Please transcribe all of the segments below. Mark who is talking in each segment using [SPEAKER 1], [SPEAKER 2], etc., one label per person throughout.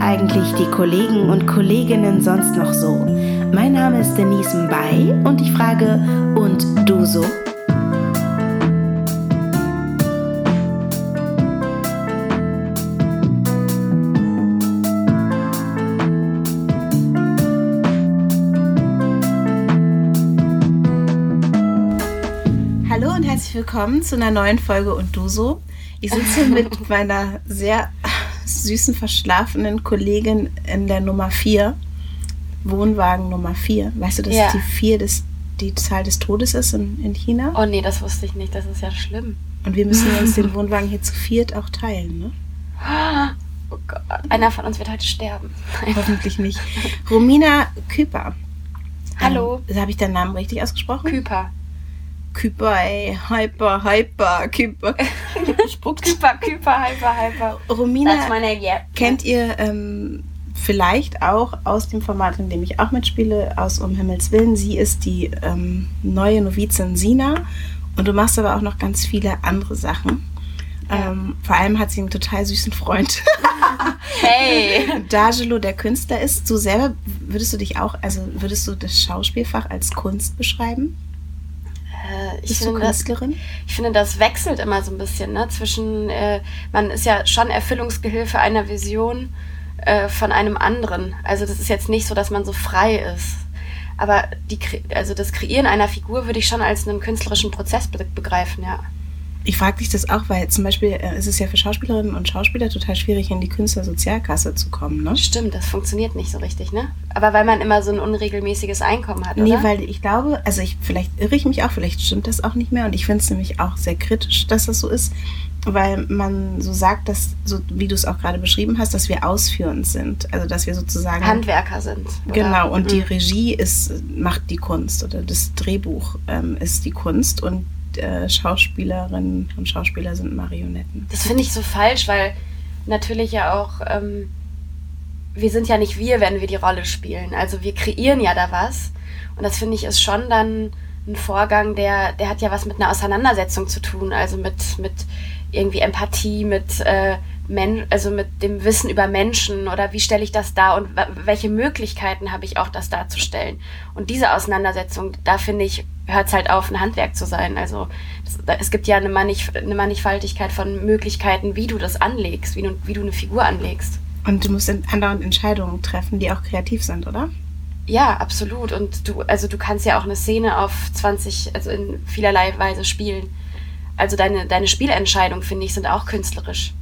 [SPEAKER 1] eigentlich die Kollegen und Kolleginnen sonst noch so? Mein Name ist Denise Mbay und ich frage, und du so? Hallo und herzlich willkommen zu einer neuen Folge und du so. Ich sitze mit meiner sehr süßen, verschlafenen Kollegin in der Nummer 4, Wohnwagen Nummer 4. Weißt du, dass
[SPEAKER 2] Ja.
[SPEAKER 1] die 4 des, die Zahl des Todes ist in, in China?
[SPEAKER 2] Oh nee, das wusste ich nicht. Das ist ja schlimm.
[SPEAKER 1] Und wir müssen uns den Wohnwagen hier zu viert auch teilen, ne?
[SPEAKER 2] Oh Gott. Einer von uns wird heute sterben.
[SPEAKER 1] Hoffentlich nicht. Romina Küper.
[SPEAKER 2] Hallo.
[SPEAKER 1] Ähm, Habe ich deinen Namen richtig ausgesprochen?
[SPEAKER 2] Küper.
[SPEAKER 1] Küper, ey. Hyper, hyper, Küper.
[SPEAKER 2] Küper, Küper, Hyper, Hyper.
[SPEAKER 1] Romina
[SPEAKER 2] yeah.
[SPEAKER 1] kennt ihr ähm, vielleicht auch aus dem Format, in dem ich auch mitspiele, aus Um Himmels Willen. Sie ist die ähm, neue Novizin Sina und du machst aber auch noch ganz viele andere Sachen.
[SPEAKER 2] Ja.
[SPEAKER 1] Ähm, vor allem hat sie einen total süßen Freund.
[SPEAKER 2] Hey.
[SPEAKER 1] Dagelo, der Künstler ist. Du selber, würdest du dich auch, also würdest du das Schauspielfach als Kunst beschreiben?
[SPEAKER 2] Äh, ich,
[SPEAKER 1] Bist du
[SPEAKER 2] finde, das,
[SPEAKER 1] Künstlerin?
[SPEAKER 2] ich finde, das wechselt immer so ein bisschen, ne? Zwischen, äh, man ist ja schon Erfüllungsgehilfe einer Vision äh, von einem anderen. Also das ist jetzt nicht so, dass man so frei ist. Aber die, also das Kreieren einer Figur würde ich schon als einen künstlerischen Prozess be begreifen, ja.
[SPEAKER 1] Ich frage dich das auch, weil zum Beispiel äh, ist es ja für Schauspielerinnen und Schauspieler total schwierig, in die Künstlersozialkasse zu kommen, ne?
[SPEAKER 2] Stimmt, das funktioniert nicht so richtig, ne? Aber weil man immer so ein unregelmäßiges Einkommen hat,
[SPEAKER 1] Nee,
[SPEAKER 2] oder?
[SPEAKER 1] weil ich glaube, also ich, vielleicht irre ich mich auch, vielleicht stimmt das auch nicht mehr und ich finde es nämlich auch sehr kritisch, dass das so ist, weil man so sagt, dass, so wie du es auch gerade beschrieben hast, dass wir ausführend sind. Also dass wir sozusagen.
[SPEAKER 2] Handwerker sind. oder?
[SPEAKER 1] Genau, und die
[SPEAKER 2] Mhm.
[SPEAKER 1] Regie ist, macht die Kunst oder das Drehbuch ähm, ist die Kunst und äh, Schauspielerinnen und Schauspieler sind Marionetten.
[SPEAKER 2] Das finde ich so falsch, weil natürlich ja auch, ähm, wir sind ja nicht wir, wenn wir die Rolle spielen. Also wir kreieren ja da was. Und das finde ich ist schon dann ein Vorgang, der, der hat ja was mit einer Auseinandersetzung zu tun. Also mit, mit irgendwie Empathie, mit, äh, Men also mit dem Wissen über Menschen oder wie stelle ich das dar und welche Möglichkeiten habe ich auch, das darzustellen. Und diese Auseinandersetzung, da finde ich, hört es halt auf, ein Handwerk zu sein. Also das, da, es gibt ja eine, Mannich, eine Mannigfaltigkeit von Möglichkeiten, wie du das anlegst, wie du, wie du eine Figur anlegst.
[SPEAKER 1] Und du musst in- andauernd Entscheidungen treffen, die auch kreativ sind, oder?
[SPEAKER 2] Ja, absolut. Und du, also du kannst ja auch eine Szene auf 20, also in vielerlei Weise spielen. Also deine, deine Spielentscheidungen, finde ich, sind auch künstlerisch.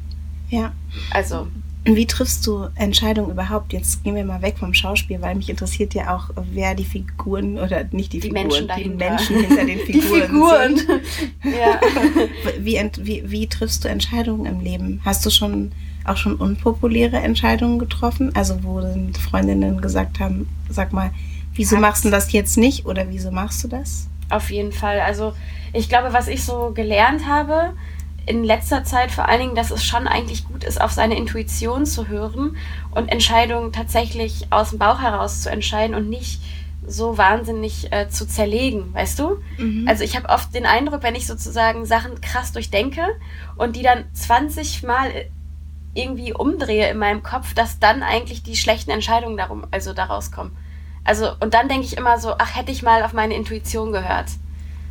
[SPEAKER 1] Ja.
[SPEAKER 2] Also,
[SPEAKER 1] wie triffst du Entscheidungen überhaupt? Jetzt gehen wir mal weg vom Schauspiel, weil mich interessiert ja auch, wer die Figuren oder nicht die,
[SPEAKER 2] Die
[SPEAKER 1] Figuren,
[SPEAKER 2] Menschen
[SPEAKER 1] die. Menschen hinter den
[SPEAKER 2] Die
[SPEAKER 1] Figuren.
[SPEAKER 2] Figuren.
[SPEAKER 1] Sind.
[SPEAKER 2] ja.
[SPEAKER 1] Wie, wie, wie triffst du Entscheidungen im Leben? Hast du schon auch schon unpopuläre Entscheidungen getroffen? Also wo Freundinnen gesagt haben, sag mal, wieso
[SPEAKER 2] Hat's-
[SPEAKER 1] machst du das jetzt nicht oder wieso machst du das?
[SPEAKER 2] Auf jeden Fall. Also ich glaube, was ich so gelernt habe in letzter Zeit vor allen Dingen, dass es schon eigentlich gut ist, auf seine Intuition zu hören und Entscheidungen tatsächlich aus dem Bauch heraus zu entscheiden und nicht so wahnsinnig äh, zu zerlegen, weißt du?
[SPEAKER 1] Mhm.
[SPEAKER 2] Also ich habe oft den Eindruck, wenn ich sozusagen Sachen krass durchdenke und die dann 20 Mal irgendwie umdrehe in meinem Kopf, dass dann eigentlich die schlechten Entscheidungen darum, also daraus kommen. Also, und dann denke ich immer so, ach, hätte ich mal auf meine Intuition gehört.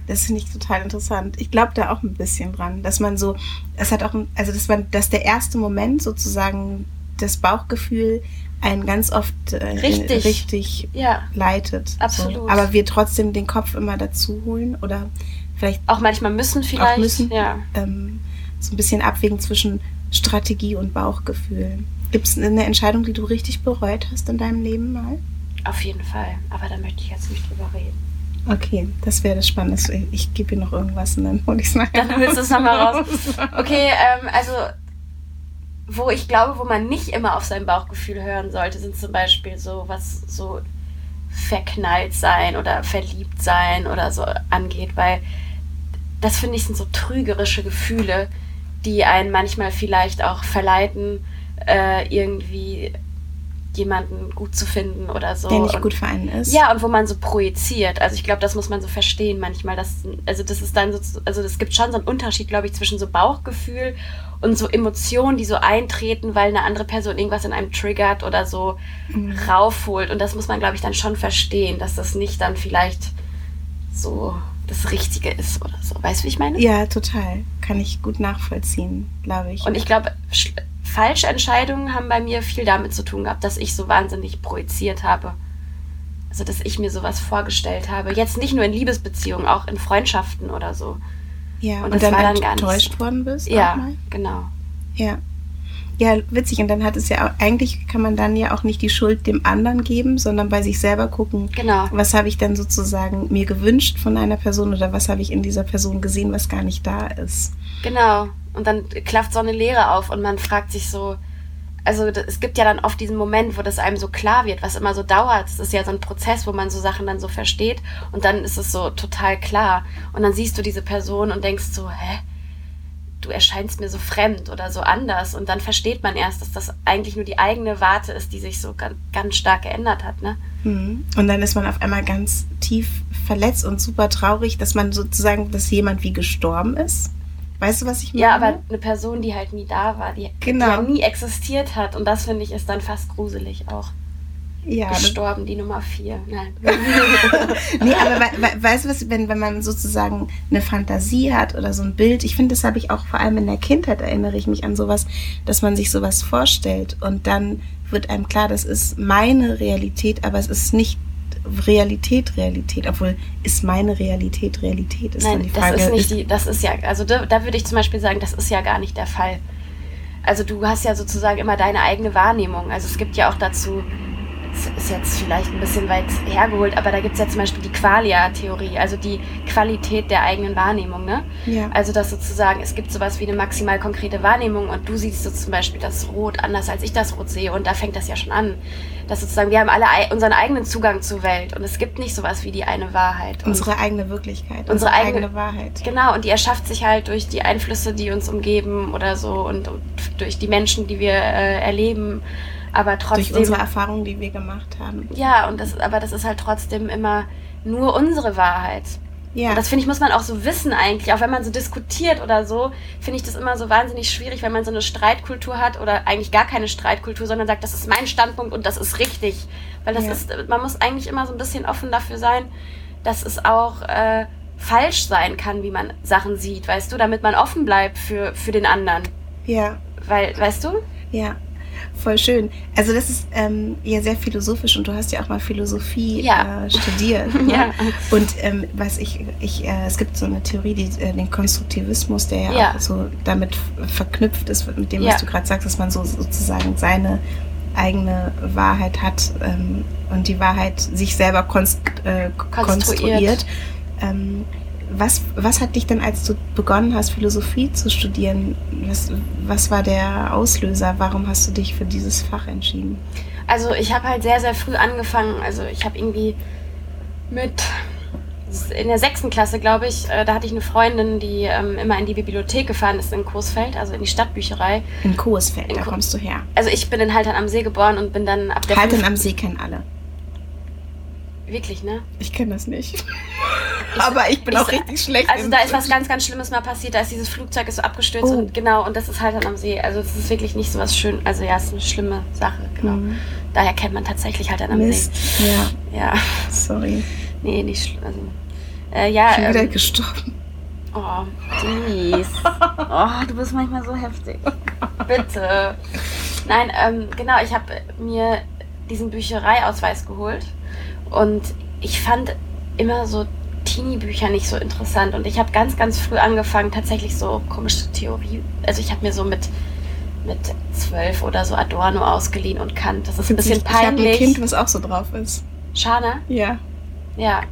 [SPEAKER 1] Das finde ich total interessant. Ich glaube da auch ein bisschen dran, dass man so, es hat auch, also dass man, dass der erste Moment sozusagen das Bauchgefühl einen ganz oft äh,
[SPEAKER 2] Richtig.
[SPEAKER 1] richtig
[SPEAKER 2] Ja,
[SPEAKER 1] leitet.
[SPEAKER 2] Absolut.
[SPEAKER 1] So. Aber wir trotzdem den Kopf immer dazu holen oder vielleicht
[SPEAKER 2] auch manchmal müssen vielleicht.
[SPEAKER 1] auch müssen.
[SPEAKER 2] Ja.
[SPEAKER 1] Ähm, so ein bisschen abwägen zwischen Strategie und Bauchgefühl. Gibt es eine Entscheidung, die du richtig bereut hast in deinem Leben mal?
[SPEAKER 2] Auf jeden Fall. Aber da möchte ich jetzt nicht drüber reden.
[SPEAKER 1] Okay, das wäre das Spannende. Ich, ich gebe dir noch irgendwas und dann hole ich es nachher.
[SPEAKER 2] Dann holst du es nochmal raus. Okay, ähm, also wo ich glaube, wo man nicht immer auf sein Bauchgefühl hören sollte, sind zum Beispiel so was so verknallt sein oder verliebt sein oder so angeht, weil das finde ich sind so trügerische Gefühle, die einen manchmal vielleicht auch verleiten, äh, irgendwie jemanden gut zu finden oder so.
[SPEAKER 1] Der nicht
[SPEAKER 2] und,
[SPEAKER 1] gut für einen ist.
[SPEAKER 2] Ja, und wo man so projiziert. Also ich glaube, das muss man so verstehen manchmal. Dass, also das ist dann so, also es gibt schon so einen Unterschied, glaube ich, zwischen so Bauchgefühl und so Emotionen, die so eintreten, weil eine andere Person irgendwas in einem triggert oder so mhm. raufholt. Und das muss man, glaube ich, dann schon verstehen, dass das nicht dann vielleicht so das Richtige ist oder so. Weißt du, wie ich meine?
[SPEAKER 1] Ja, total. Kann ich gut nachvollziehen, glaube ich.
[SPEAKER 2] Und ich glaube, falsche Entscheidungen haben bei mir viel damit zu tun gehabt, dass ich so wahnsinnig projiziert habe. Also, dass ich mir sowas vorgestellt habe. Jetzt nicht nur in Liebesbeziehungen, auch in Freundschaften oder so.
[SPEAKER 1] Ja, und, und dann, dann enttäuscht so. worden bist?
[SPEAKER 2] Ja, genau.
[SPEAKER 1] Ja. Ja, witzig. Und dann hat es ja auch, eigentlich kann man dann ja auch nicht die Schuld dem anderen geben, sondern bei sich selber gucken,
[SPEAKER 2] genau.
[SPEAKER 1] was habe ich dann sozusagen mir gewünscht von einer Person oder was habe ich in dieser Person gesehen, was gar nicht da ist.
[SPEAKER 2] Genau. Und dann klafft so eine Leere auf und man fragt sich so, also es gibt ja dann oft diesen Moment, wo das einem so klar wird, was immer so dauert. Es ist ja so ein Prozess, wo man so Sachen dann so versteht und dann ist es so total klar. Und dann siehst du diese Person und denkst so, hä? du erscheinst mir so fremd oder so anders. Und dann versteht man erst, dass das eigentlich nur die eigene Warte ist, die sich so ganz, ganz stark geändert hat. Ne?
[SPEAKER 1] Mhm. Und dann ist man auf einmal ganz tief verletzt und super traurig, dass man sozusagen, dass jemand wie gestorben ist. Weißt du, was ich meine?
[SPEAKER 2] Ja, aber eine Person, die halt nie da war, die, genau. die nie existiert hat. Und das finde ich ist dann fast gruselig auch ja, gestorben, die Nummer vier. Nein.
[SPEAKER 1] nee, aber we weißt du was, wenn, wenn man sozusagen eine Fantasie hat oder so ein Bild, ich finde, das habe ich auch vor allem in der Kindheit, erinnere ich mich an sowas, dass man sich sowas vorstellt und dann wird einem klar, das ist meine Realität, aber es ist nicht Realität Realität, obwohl ist meine Realität Realität ist
[SPEAKER 2] Nein,
[SPEAKER 1] die Frage.
[SPEAKER 2] Das ist nicht die, das ist ja, also da, da würde ich zum Beispiel sagen, das ist ja gar nicht der Fall. Also du hast ja sozusagen immer deine eigene Wahrnehmung. Also es gibt ja auch dazu ist jetzt vielleicht ein bisschen weit hergeholt, aber da gibt es ja zum Beispiel die Qualia-Theorie, also die Qualität der eigenen Wahrnehmung. Ne?
[SPEAKER 1] Ja.
[SPEAKER 2] Also, dass sozusagen, es gibt sowas wie eine maximal konkrete Wahrnehmung und du siehst so zum Beispiel das Rot anders, als ich das Rot sehe und da fängt das ja schon an. Dass sozusagen, wir haben alle unseren eigenen Zugang zur Welt und es gibt nicht sowas wie die eine Wahrheit.
[SPEAKER 1] Unsere eigene Wirklichkeit,
[SPEAKER 2] unsere, unsere eigene, eigene, Wahrheit. Genau, und die erschafft sich halt durch die Einflüsse, die uns umgeben oder so und, und durch die Menschen, die wir äh, erleben aber trotzdem.
[SPEAKER 1] Durch unsere Erfahrungen, die wir gemacht haben.
[SPEAKER 2] Ja, und das, aber das ist halt trotzdem immer nur unsere Wahrheit. Ja. Und das finde ich, muss man auch so wissen eigentlich. Auch wenn man so diskutiert oder so, finde ich das immer so wahnsinnig schwierig, wenn man so eine Streitkultur hat oder eigentlich gar keine Streitkultur, sondern sagt, das ist mein Standpunkt und das ist richtig. Weil das ja. ist, man muss eigentlich immer so ein bisschen offen dafür sein, dass es auch äh, falsch sein kann, wie man Sachen sieht, weißt du, damit man offen bleibt für, für den anderen.
[SPEAKER 1] Ja.
[SPEAKER 2] Weil, weißt du?
[SPEAKER 1] Ja. Voll schön. Also das ist ähm, ja sehr philosophisch und du hast ja auch mal Philosophie ja. äh, studiert. Ne? ja. Und ähm, was ich, ich äh, es gibt so eine Theorie, die, äh, den Konstruktivismus, der ja, ja, auch so damit verknüpft ist mit dem, was du gerade sagst, dass man so sozusagen seine eigene Wahrheit hat ähm, und die Wahrheit sich selber konst, äh, konstruiert. konstruiert. Was, was hat dich denn, als du begonnen hast, Philosophie zu studieren, was, was war der Auslöser? Warum hast du dich für dieses Fach entschieden?
[SPEAKER 2] Also ich habe halt sehr, sehr früh angefangen. Also ich habe irgendwie mit in der sechsten Klasse, glaube ich, äh, da hatte ich eine Freundin, die ähm, immer in die Bibliothek gefahren ist in Coesfeld, also in die Stadtbücherei.
[SPEAKER 1] In Coesfeld, in da kommst du her.
[SPEAKER 2] Also ich bin in Haltern am See geboren und bin dann ab der
[SPEAKER 1] Haltern am See kennen alle.
[SPEAKER 2] Wirklich, ne?
[SPEAKER 1] Ich kenne das nicht. Ich, Aber ich bin ich, auch richtig schlecht.
[SPEAKER 2] Also da ist was ganz, ganz Schlimmes mal passiert. Da ist dieses Flugzeug ist so abgestürzt oh. und genau, und das ist halt dann am See. Also es ist wirklich nicht so was schön. Also ja, es ist eine schlimme Sache, genau. Mhm. Daher kennt man tatsächlich halt dann am Mist.
[SPEAKER 1] See.
[SPEAKER 2] Ja. Ja.
[SPEAKER 1] Sorry.
[SPEAKER 2] Nee, nicht schlimm. Also, äh, ja.
[SPEAKER 1] Ich bin wieder ähm, gestorben.
[SPEAKER 2] Oh, Denise. oh, du bist manchmal so heftig. Bitte. Nein, ähm, genau, ich habe mir diesen Büchereiausweis geholt und ich fand immer so Teenie-Bücher nicht so interessant. Und ich habe ganz, ganz früh angefangen, tatsächlich so komische Theorie. Also ich habe mir so mit mit zwölf oder so Adorno ausgeliehen und Kant. Das ist ein bisschen peinlich.
[SPEAKER 1] Ich habe ein Kind, was auch so drauf ist.
[SPEAKER 2] Schade?
[SPEAKER 1] Ja.
[SPEAKER 2] Ja.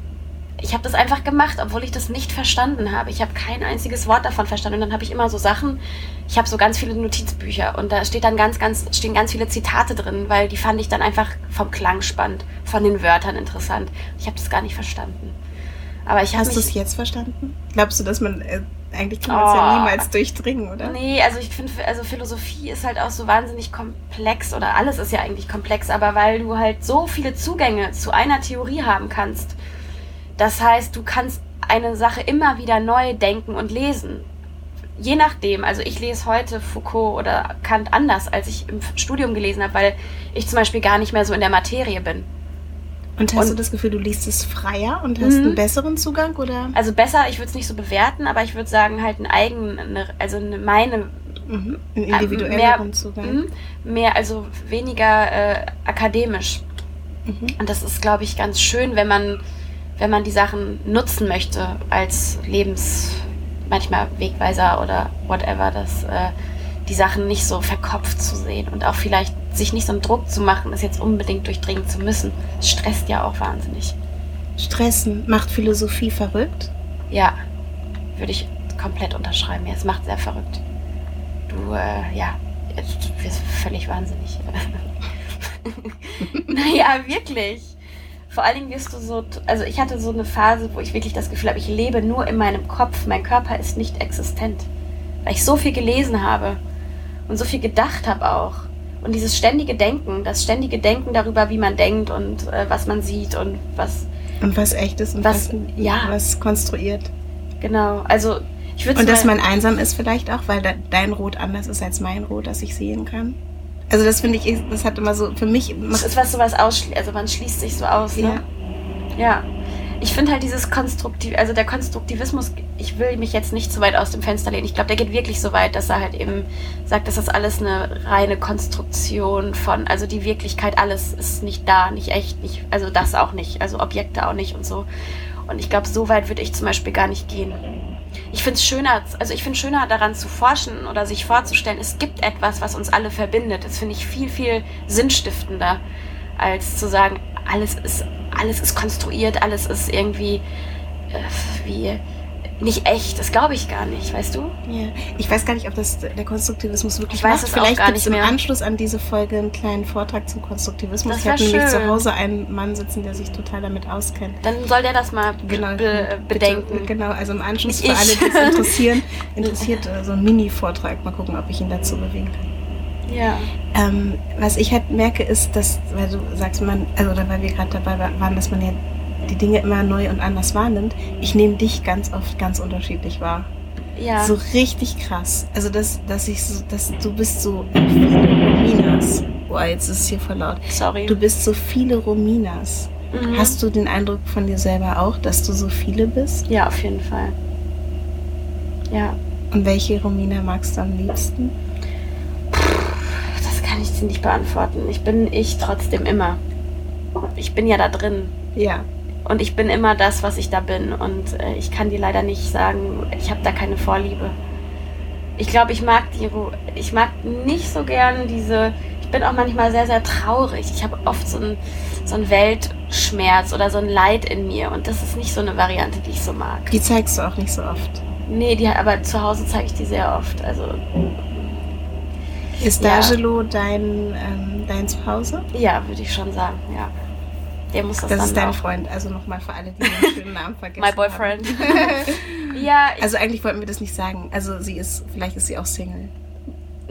[SPEAKER 2] Ich habe das einfach gemacht, obwohl ich das nicht verstanden habe. Ich habe kein einziges Wort davon verstanden. Und dann habe ich immer so Sachen, ich habe so ganz viele Notizbücher und da steht dann ganz, ganz, stehen ganz viele Zitate drin, weil die fand ich dann einfach vom Klang spannend, von den Wörtern interessant. Ich habe das gar nicht verstanden. Aber ich
[SPEAKER 1] Hast du es jetzt verstanden? Glaubst du, dass man äh, eigentlich kann man es
[SPEAKER 2] Oh.
[SPEAKER 1] ja niemals durchdringen, oder?
[SPEAKER 2] Nee, also ich finde, also Philosophie ist halt auch so wahnsinnig komplex oder alles ist ja eigentlich komplex, aber weil du halt so viele Zugänge zu einer Theorie haben kannst, das heißt, du kannst eine Sache immer wieder neu denken und lesen. Je nachdem, also ich lese heute Foucault oder Kant anders, als ich im Studium gelesen habe, weil ich zum Beispiel gar nicht mehr so in der Materie bin.
[SPEAKER 1] Und hast
[SPEAKER 2] Und-
[SPEAKER 1] du das Gefühl, du liest es freier und hast
[SPEAKER 2] Mhm.
[SPEAKER 1] einen besseren Zugang, oder?
[SPEAKER 2] Also besser, ich würde es nicht so bewerten, aber ich würde sagen, halt ein eigen, eine, also eine, meine
[SPEAKER 1] Mhm. Einen
[SPEAKER 2] mehr-
[SPEAKER 1] individuelleren Zugang.
[SPEAKER 2] Mhm. Mehr, also weniger äh, akademisch.
[SPEAKER 1] Mhm.
[SPEAKER 2] Und das ist, glaube ich, ganz schön, wenn man, wenn man die Sachen nutzen möchte als Lebens, manchmal Wegweiser oder whatever, dass äh, die Sachen nicht so verkopft zu sehen und auch vielleicht sich nicht so einen Druck zu machen, es jetzt unbedingt durchdringen zu müssen. Es stresst ja auch wahnsinnig.
[SPEAKER 1] Stressen macht Philosophie verrückt.
[SPEAKER 2] Ja, würde ich komplett unterschreiben. Ja, es macht sehr verrückt. Du, äh, ja, du wirst völlig wahnsinnig. naja, wirklich. Vor allen Dingen wirst du so, also ich hatte so eine Phase, wo ich wirklich das Gefühl habe, ich lebe nur in meinem Kopf. Mein Körper ist nicht existent. Weil ich so viel gelesen habe und so viel gedacht habe auch. Und dieses ständige Denken, das ständige Denken darüber, wie man denkt und äh, was man sieht und was,
[SPEAKER 1] Und was echt ist und
[SPEAKER 2] Was-
[SPEAKER 1] was,
[SPEAKER 2] ja.
[SPEAKER 1] was konstruiert.
[SPEAKER 2] genau. Also ich würde
[SPEAKER 1] Und dass man einsam ist vielleicht auch, weil de- dein Rot anders ist als mein Rot, das ich sehen kann. Also das finde ich, das hat immer so, für mich
[SPEAKER 2] Das ist was sowas ausschließt, also man schließt sich so aus,
[SPEAKER 1] ja.
[SPEAKER 2] ne? Ja. Ich finde halt dieses Konstruktiv, also der Konstruktivismus, ich will mich jetzt nicht zu weit aus dem Fenster lehnen. Ich glaube, der geht wirklich so weit, dass er halt eben sagt, dass das alles eine reine Konstruktion von, also die Wirklichkeit, alles ist nicht da, nicht echt, nicht, also das auch nicht, also Objekte auch nicht und so. Und ich glaube, so weit würde ich zum Beispiel gar nicht gehen. Ich finde es schöner, also ich finde schöner daran zu forschen oder sich vorzustellen, es gibt etwas, was uns alle verbindet. Das finde ich viel, viel sinnstiftender, als zu sagen, alles ist, alles ist konstruiert, alles ist irgendwie äh, wie nicht echt. Das glaube ich gar nicht, weißt du?
[SPEAKER 1] Ja. Ich weiß gar nicht, ob das der Konstruktivismus wirklich
[SPEAKER 2] Ich weiß
[SPEAKER 1] macht. Vielleicht gibt es im. Anschluss an diese Folge einen kleinen Vortrag zum Konstruktivismus.
[SPEAKER 2] Das
[SPEAKER 1] ich habe nämlich zu Hause einen Mann sitzen, der sich total damit auskennt.
[SPEAKER 2] Dann soll der das mal
[SPEAKER 1] Genau.
[SPEAKER 2] be bedenken.
[SPEAKER 1] Bitte, genau, also im Anschluss
[SPEAKER 2] Nicht
[SPEAKER 1] für alle, die es interessieren, interessiert äh, so ein Mini-Vortrag. Mal gucken, ob ich ihn dazu bewegen kann.
[SPEAKER 2] Ja.
[SPEAKER 1] Ähm, was ich halt merke, ist, dass, weil du sagst, man, also oder weil wir gerade dabei wa- waren, dass man ja die Dinge immer neu und anders wahrnimmt. Ich nehme dich ganz oft ganz unterschiedlich wahr.
[SPEAKER 2] Ja.
[SPEAKER 1] So richtig krass. Also, dass, dass ich so, dass du bist so viele Rominas. Boah, jetzt ist es hier voll laut.
[SPEAKER 2] Sorry.
[SPEAKER 1] Du bist so viele Rominas.
[SPEAKER 2] Mhm.
[SPEAKER 1] Hast du den Eindruck von dir selber auch, dass du so viele bist?
[SPEAKER 2] ja, auf jeden Fall. Ja.
[SPEAKER 1] Und welche Romina magst du am liebsten?
[SPEAKER 2] Das kann ich dir nicht beantworten. Ich bin ich trotzdem immer. Ich bin ja da drin.
[SPEAKER 1] Ja.
[SPEAKER 2] Und ich bin immer das, was ich da bin. Und äh, ich kann dir leider nicht sagen, ich habe da keine Vorliebe. Ich glaube, ich mag die, Ru- ich mag nicht so gern diese. Ich bin auch manchmal sehr, sehr traurig. Ich habe oft so einen so einen Weltschmerz oder so ein Leid in mir. Und das ist nicht so eine Variante, die ich so mag.
[SPEAKER 1] Die zeigst du auch nicht so oft.
[SPEAKER 2] Nee, die, aber zu Hause zeige ich die sehr oft. Also,
[SPEAKER 1] Ist
[SPEAKER 2] Ja.
[SPEAKER 1] D'Angelo dein, ähm, dein Zuhause?
[SPEAKER 2] ja, würde ich schon sagen, ja. Der muss das,
[SPEAKER 1] Das
[SPEAKER 2] dann
[SPEAKER 1] ist dein
[SPEAKER 2] auch.
[SPEAKER 1] Freund. Also nochmal für alle, die den schönen Namen vergessen
[SPEAKER 2] My boyfriend. ja,
[SPEAKER 1] Also eigentlich wollten wir das nicht sagen. Also sie ist, vielleicht ist sie auch Single.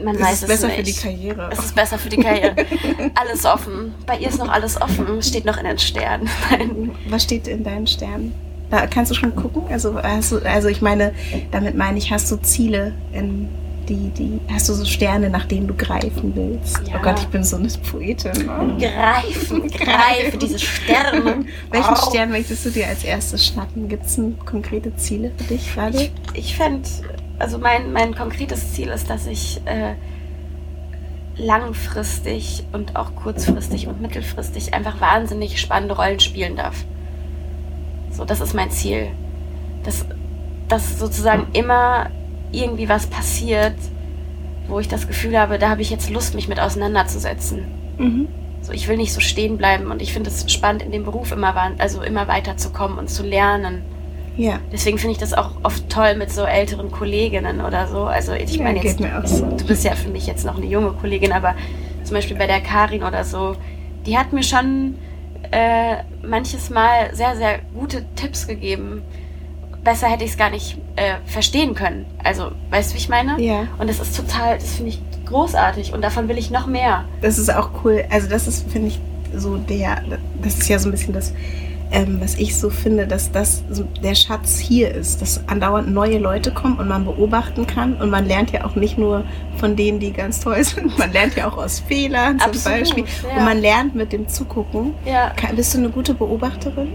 [SPEAKER 2] man
[SPEAKER 1] Es
[SPEAKER 2] weiß
[SPEAKER 1] ist
[SPEAKER 2] es
[SPEAKER 1] besser
[SPEAKER 2] nicht.
[SPEAKER 1] für die Karriere.
[SPEAKER 2] Es ist besser für die Karriere. alles offen. Bei ihr ist noch alles offen. Steht noch in den Sternen. Nein.
[SPEAKER 1] Was steht in deinen Sternen? Da kannst du schon gucken. Also hast du, also ich meine, damit meine ich, hast du Ziele in die, die, hast du so Sterne, nach denen du greifen willst?
[SPEAKER 2] Ja.
[SPEAKER 1] Oh Gott, ich bin so eine Poetin. Oh.
[SPEAKER 2] Greifen, greife diese Sterne.
[SPEAKER 1] Welchen
[SPEAKER 2] Au.
[SPEAKER 1] Stern möchtest du dir als erstes schnappen? Gibt es konkrete Ziele für dich gerade?
[SPEAKER 2] Ich, ich fände, also mein, mein konkretes Ziel ist, dass ich äh, langfristig und auch kurzfristig und mittelfristig einfach wahnsinnig spannende Rollen spielen darf. So, das ist mein Ziel. Dass, dass sozusagen immer irgendwie was passiert, wo ich das Gefühl habe, da habe ich jetzt Lust, mich mit auseinanderzusetzen.
[SPEAKER 1] Mhm.
[SPEAKER 2] So, ich will nicht so stehen bleiben und ich finde es spannend, in dem Beruf immer, also immer weiterzukommen und zu lernen.
[SPEAKER 1] Ja,
[SPEAKER 2] Deswegen finde ich das auch oft toll mit so älteren Kolleginnen oder so. Also ich
[SPEAKER 1] ja
[SPEAKER 2] meine jetzt,
[SPEAKER 1] so.
[SPEAKER 2] du bist ja für mich jetzt noch eine junge Kollegin, aber zum Beispiel bei der Karin oder so, die hat mir schon äh, manches Mal sehr, sehr gute Tipps gegeben, besser hätte ich es gar nicht äh, verstehen können. Also, weißt du, wie ich meine?
[SPEAKER 1] Ja.
[SPEAKER 2] Und das ist total, das finde ich großartig und davon will ich noch mehr.
[SPEAKER 1] Das ist auch cool. Also das ist, finde ich, so der, das ist ja so ein bisschen das, ähm, was ich so finde, dass das so der Schatz hier ist, dass andauernd neue Leute kommen und man beobachten kann und man lernt ja auch nicht nur von denen, die ganz toll sind, man lernt ja auch aus Fehlern zum
[SPEAKER 2] Absolut,
[SPEAKER 1] Beispiel
[SPEAKER 2] ja.
[SPEAKER 1] und man lernt mit dem Zugucken.
[SPEAKER 2] Ja,
[SPEAKER 1] Bist du eine gute Beobachterin?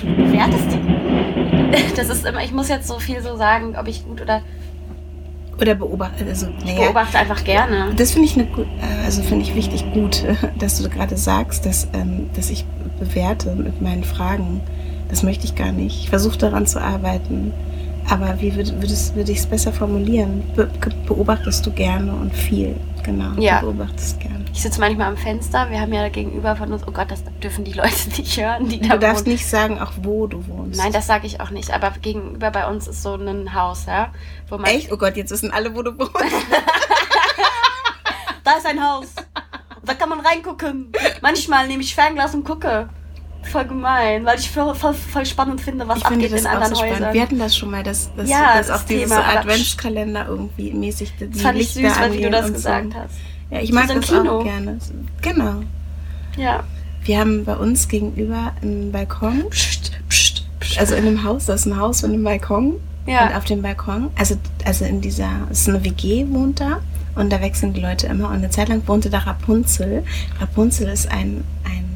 [SPEAKER 2] Du bewertest die. Das ist immer, ich muss jetzt so viel so sagen, ob ich gut oder
[SPEAKER 1] Oder beobachte, also,
[SPEAKER 2] ich
[SPEAKER 1] naja,
[SPEAKER 2] beobachte einfach gerne.
[SPEAKER 1] Das finde ich eine gut, äh, also finde ich wichtig gut, dass du gerade sagst, dass, ähm, dass ich bewerte mit meinen Fragen. Das möchte ich gar nicht. Ich versuche daran zu arbeiten. Aber wie würd- würdest, würde ich es besser formulieren? Be beobachtest du gerne und viel. Genau.
[SPEAKER 2] Ja.
[SPEAKER 1] Du beobachtest gerne.
[SPEAKER 2] Ich sitze manchmal am Fenster, wir haben ja gegenüber von uns, oh Gott, das dürfen die Leute nicht hören, die da
[SPEAKER 1] Du darfst
[SPEAKER 2] wohnen.
[SPEAKER 1] nicht sagen, auch wo du wohnst.
[SPEAKER 2] Nein, das sage ich auch nicht, aber gegenüber bei uns ist so ein Haus, ja, wo man
[SPEAKER 1] Echt? Oh Gott, jetzt wissen alle, wo du wohnst.
[SPEAKER 2] Da ist ein Haus. Da kann man reingucken. Manchmal nehme ich Fernglas und gucke. Voll gemein, weil ich voll, voll, voll spannend finde, was
[SPEAKER 1] Ich finde
[SPEAKER 2] abgeht
[SPEAKER 1] das
[SPEAKER 2] in anderen
[SPEAKER 1] so.
[SPEAKER 2] Häusern.
[SPEAKER 1] Wir hatten das schon mal, dass, dass,
[SPEAKER 2] Ja,
[SPEAKER 1] dass
[SPEAKER 2] das
[SPEAKER 1] auch dieses
[SPEAKER 2] Thema, aber-
[SPEAKER 1] Adventskalender irgendwie mäßig die
[SPEAKER 2] das fand ich süß, weil wie du das
[SPEAKER 1] und
[SPEAKER 2] gesagt
[SPEAKER 1] so.
[SPEAKER 2] hast.
[SPEAKER 1] Ja, ich
[SPEAKER 2] So
[SPEAKER 1] mag
[SPEAKER 2] ein
[SPEAKER 1] das
[SPEAKER 2] Kino.
[SPEAKER 1] auch gerne. Genau.
[SPEAKER 2] Ja.
[SPEAKER 1] Wir haben bei uns gegenüber einen Balkon,
[SPEAKER 2] Psst, psst, psst.
[SPEAKER 1] also in einem Haus, das ist ein Haus mit einem Balkon. Und
[SPEAKER 2] ja.
[SPEAKER 1] auf dem Balkon, also, also in dieser, es ist eine WG wohnt da und da wechseln die Leute immer. Und eine Zeit lang wohnte da Rapunzel. Rapunzel ist ein, ein